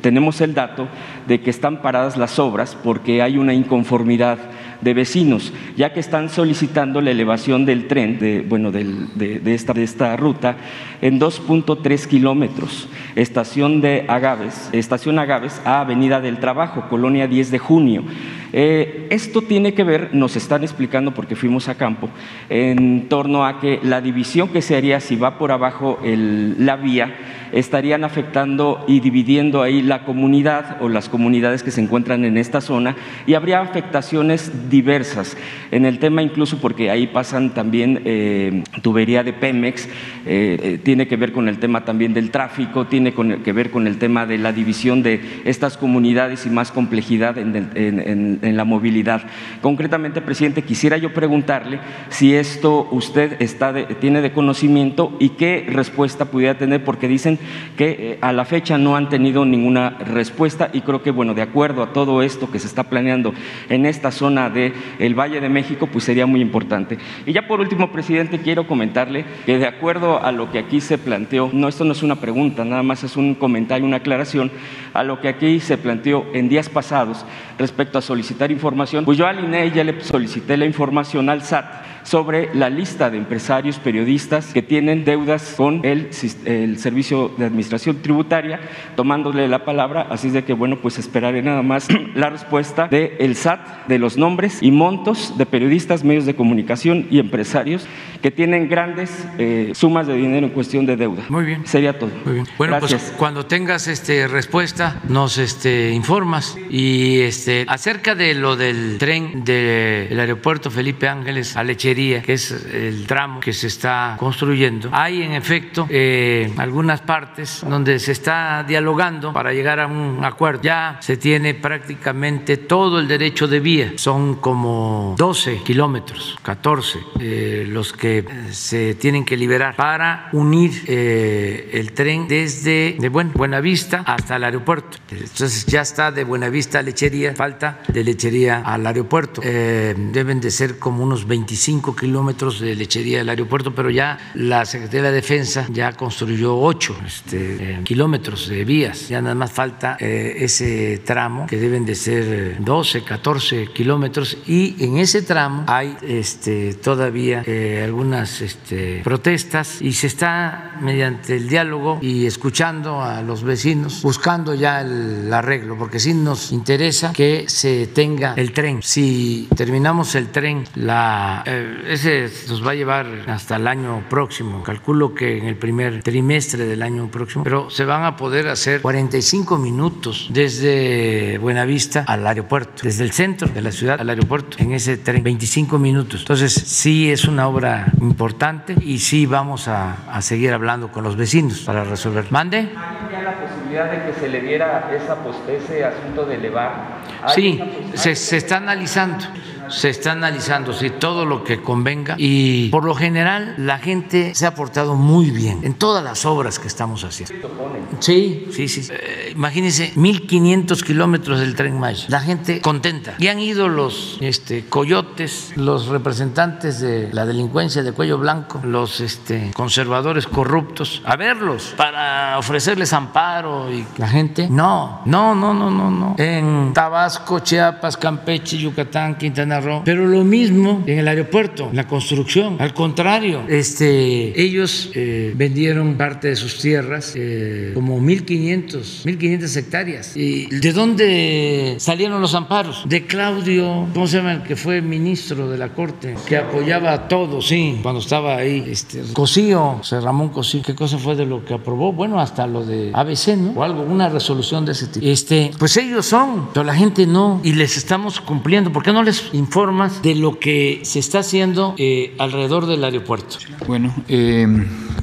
tenemos el dato de que están paradas las obras porque hay una inconformidad de vecinos, ya que están solicitando la elevación del tren, de, bueno, de, esta, de esta ruta, en 2.3 kilómetros, estación de Agaves, estación Agaves a Avenida del Trabajo, Colonia 10 de Junio. Eh, esto tiene que ver, nos están explicando porque fuimos a campo, en torno a que la división que se haría si va por abajo la vía, estarían afectando y dividiendo ahí la comunidad o las comunidades que se encuentran en esta zona y habría afectaciones diversas en el tema incluso porque ahí pasan también eh, tubería de Pemex, eh, tiene que ver con el tema también del tráfico, tiene que ver con el tema de la división de estas comunidades y más complejidad en la movilidad. Concretamente, presidente, quisiera yo preguntarle si esto usted está tiene de conocimiento y qué respuesta pudiera tener, porque dicen que eh, a la fecha no han tenido ninguna respuesta y creo que, bueno, de acuerdo a todo esto que se está planeando en esta zona del el Valle de México, pues sería muy importante. Y ya por último, presidente, quiero comentarle que de acuerdo a lo que aquí se planteó, no, esto no es una pregunta, nada más es un comentario, una aclaración, a lo que aquí se planteó en días pasados respecto a solicitar información, pues yo al INE ya le solicité la información al SAT sobre la lista de empresarios periodistas que tienen deudas con el, el Servicio de Administración Tributaria, tomándole la palabra, así de que bueno, pues esperaré nada más (clears throat) la respuesta del el SAT de los nombres y montos de periodistas, medios de comunicación y empresarios que tienen grandes eh, sumas de dinero en cuestión de deuda. Muy bien. Sería todo. Muy bien. Bueno, pues cuando tengas este respuesta nos este informas y este acerca de lo del tren del aeropuerto Felipe Ángeles a Leche que es el tramo que se está construyendo, hay en efecto eh, algunas partes donde se está dialogando para llegar a un acuerdo. Ya se tiene prácticamente todo el derecho de vía, son como 12 kilómetros, 14 eh, los que eh, se tienen que liberar para unir el tren desde de Buenavista hasta el aeropuerto. Entonces ya está de Buenavista a Lechería, falta de Lechería al aeropuerto. deben de ser como unos 25 kilómetros de lechería del aeropuerto, pero ya la Secretaría de la Defensa ya construyó 8 este, eh, kilómetros de vías. Ya nada más falta eh, ese tramo que deben de ser 12, 14 kilómetros y en ese tramo hay este, todavía eh, algunas este, protestas y se está mediante el diálogo y escuchando a los vecinos buscando ya el arreglo, porque sí nos interesa que se tenga el tren. Si terminamos el tren, la ese nos va a llevar hasta el año próximo. Calculo que en el primer trimestre del año próximo, pero se van a poder hacer 45 minutos desde Buenavista al aeropuerto, desde el centro de la ciudad al aeropuerto, en ese tren, 25 minutos. Entonces, sí es una obra importante y sí vamos a, seguir hablando con los vecinos para resolver. ¿Mande? ¿Hay la posibilidad de que se le diera esa, ese asunto de elevar? Sí, se, se está analizando se está analizando sí, todo lo que convenga y por lo general la gente se ha portado muy bien en todas las obras que estamos haciendo. Sí, sí, sí. Eh, imagínense, 1.500 kilómetros del tren Maya. La gente contenta. Y han ido los este, coyotes, los representantes de la delincuencia de cuello blanco, los este, conservadores corruptos, a verlos para ofrecerles amparo y la gente. No, no, no, no, no, no. En Tabasco, Chiapas, Campeche, Yucatán, Quintana Roo, pero lo mismo en el aeropuerto, la construcción. Al contrario, este, ellos eh, vendieron parte de sus tierras, eh, como 1.500, 1.500 hectáreas. ¿Y de dónde salieron los amparos? De Claudio, ¿cómo se llama? El que fue ministro de la Corte, que apoyaba a todos, sí, cuando estaba ahí. Este, Cosío, Ramón Cosío, ¿qué cosa fue de lo que aprobó? Bueno, hasta lo de ABC, ¿no? O algo, una resolución de ese tipo. Este, pues ellos son, pero la gente no, y les estamos cumpliendo. ¿Por qué no les informas de lo que se está haciendo eh, alrededor del aeropuerto? Bueno, eh,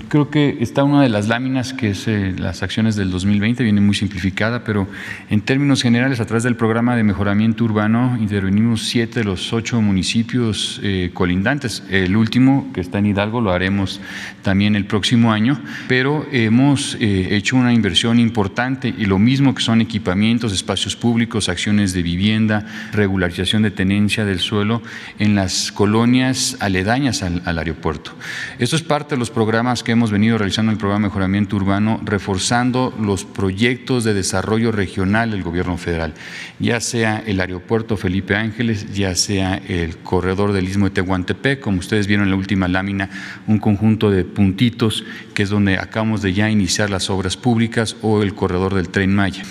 creo que está una de las láminas que es eh, las acciones del 2020, viene muy simplificada, pero en términos generales, a través del programa de mejoramiento urbano, intervenimos siete de los ocho municipios eh, colindantes. El último, que está en Hidalgo, lo haremos también el próximo año, pero hemos eh, hecho una inversión importante y lo mismo que son equipamientos, espacios públicos, acciones de vivienda, regularización de tenencia del suelo en las colonias aledañas al, al aeropuerto. Esto es parte de los programas que hemos venido realizando el programa de mejoramiento urbano, reforzando los proyectos de desarrollo regional del gobierno federal, ya sea el aeropuerto Felipe Ángeles, ya sea el corredor del Istmo de Tehuantepec, como ustedes vieron en la última lámina, un conjunto de puntitos que es donde acabamos de ya iniciar las obras públicas o el corredor del Tren Maya.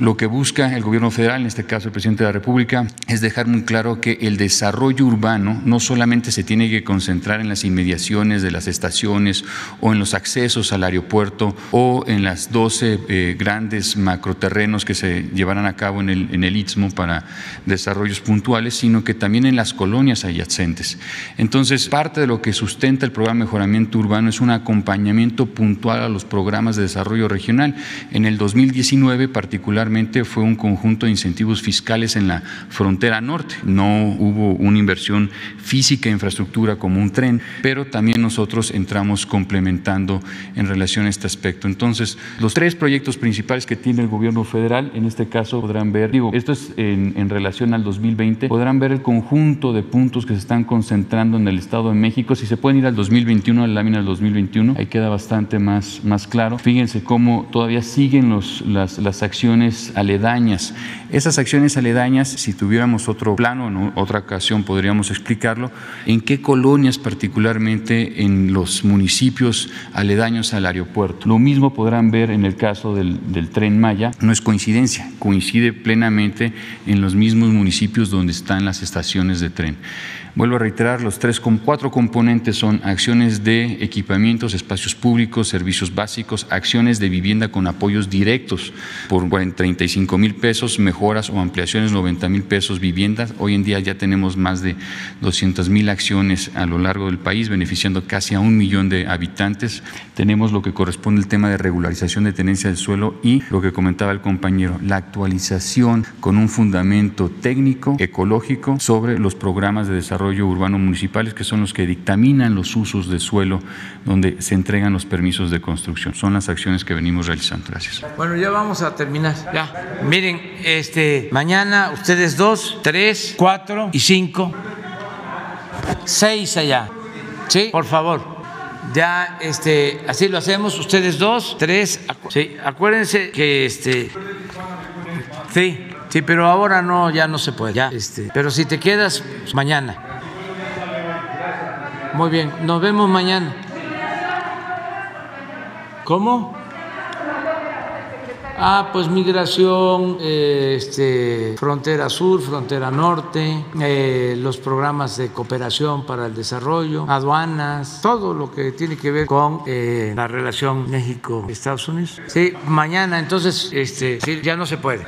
Lo que busca el gobierno federal, en este caso el presidente de la República, es dejar muy claro que el desarrollo urbano no solamente se tiene que concentrar en las inmediaciones de las estaciones o en los accesos al aeropuerto o en las 12 eh, grandes macroterrenos que se llevarán a cabo en el, en el Istmo para desarrollos puntuales, sino que también en las colonias adyacentes. Entonces, parte de lo que sustenta el programa de mejoramiento urbano es un acompañamiento puntual a los programas de desarrollo regional. En el 2019, particularmente, fue un conjunto de incentivos fiscales en la frontera norte. No hubo una inversión física en infraestructura como un tren, pero también nosotros entramos complementando en relación a este aspecto. Entonces, los tres proyectos principales que tiene el gobierno federal, en este caso podrán ver, digo, esto es en, en relación al 2020, podrán ver el conjunto de puntos que se están concentrando en el Estado de México. Si se pueden ir al 2021, a la lámina del 2021, ahí queda bastante más, más claro. Fíjense cómo todavía siguen los, las, las acciones aledañas. Esas acciones aledañas, si tuviéramos otro plano, en otra ocasión podríamos explicarlo, en qué colonias particularmente en los municipios aledaños al aeropuerto. Lo mismo podrán ver en el caso del, del tren Maya, no es coincidencia, coincide plenamente en los mismos municipios donde están las estaciones de tren. Vuelvo a reiterar, los tres, cuatro componentes son acciones de equipamientos, espacios públicos, servicios básicos, acciones de vivienda con apoyos directos por 35 mil pesos, mejoras o ampliaciones 90 mil pesos, viviendas. Hoy en día ya tenemos más de 200 mil acciones a lo largo del país, beneficiando casi a un millón de habitantes. Tenemos lo que corresponde al tema de regularización de tenencia del suelo y lo que comentaba el compañero, la actualización con un fundamento técnico, ecológico, sobre los programas de desarrollo desarrollo urbano municipales, que son los que dictaminan los usos de suelo donde se entregan los permisos de construcción. Son las acciones que venimos realizando. Gracias. Bueno, ya vamos a terminar. Ya. Miren, este, mañana ustedes dos, tres, cuatro y cinco, seis allá. Sí, por favor. Ya, este, así lo hacemos. Ustedes dos, tres. Sí, acuérdense que este, sí. Sí, pero ahora no, ya no se puede. Ya, este, pero si te quedas pues, mañana. Muy bien, nos vemos mañana. ¿Cómo? Ah, pues migración, eh, este, frontera sur, frontera norte, eh, los programas de cooperación para el desarrollo, aduanas, todo lo que tiene que ver con eh, la relación México-Estados Unidos. Sí, mañana, entonces, este, sí, ya no se puede.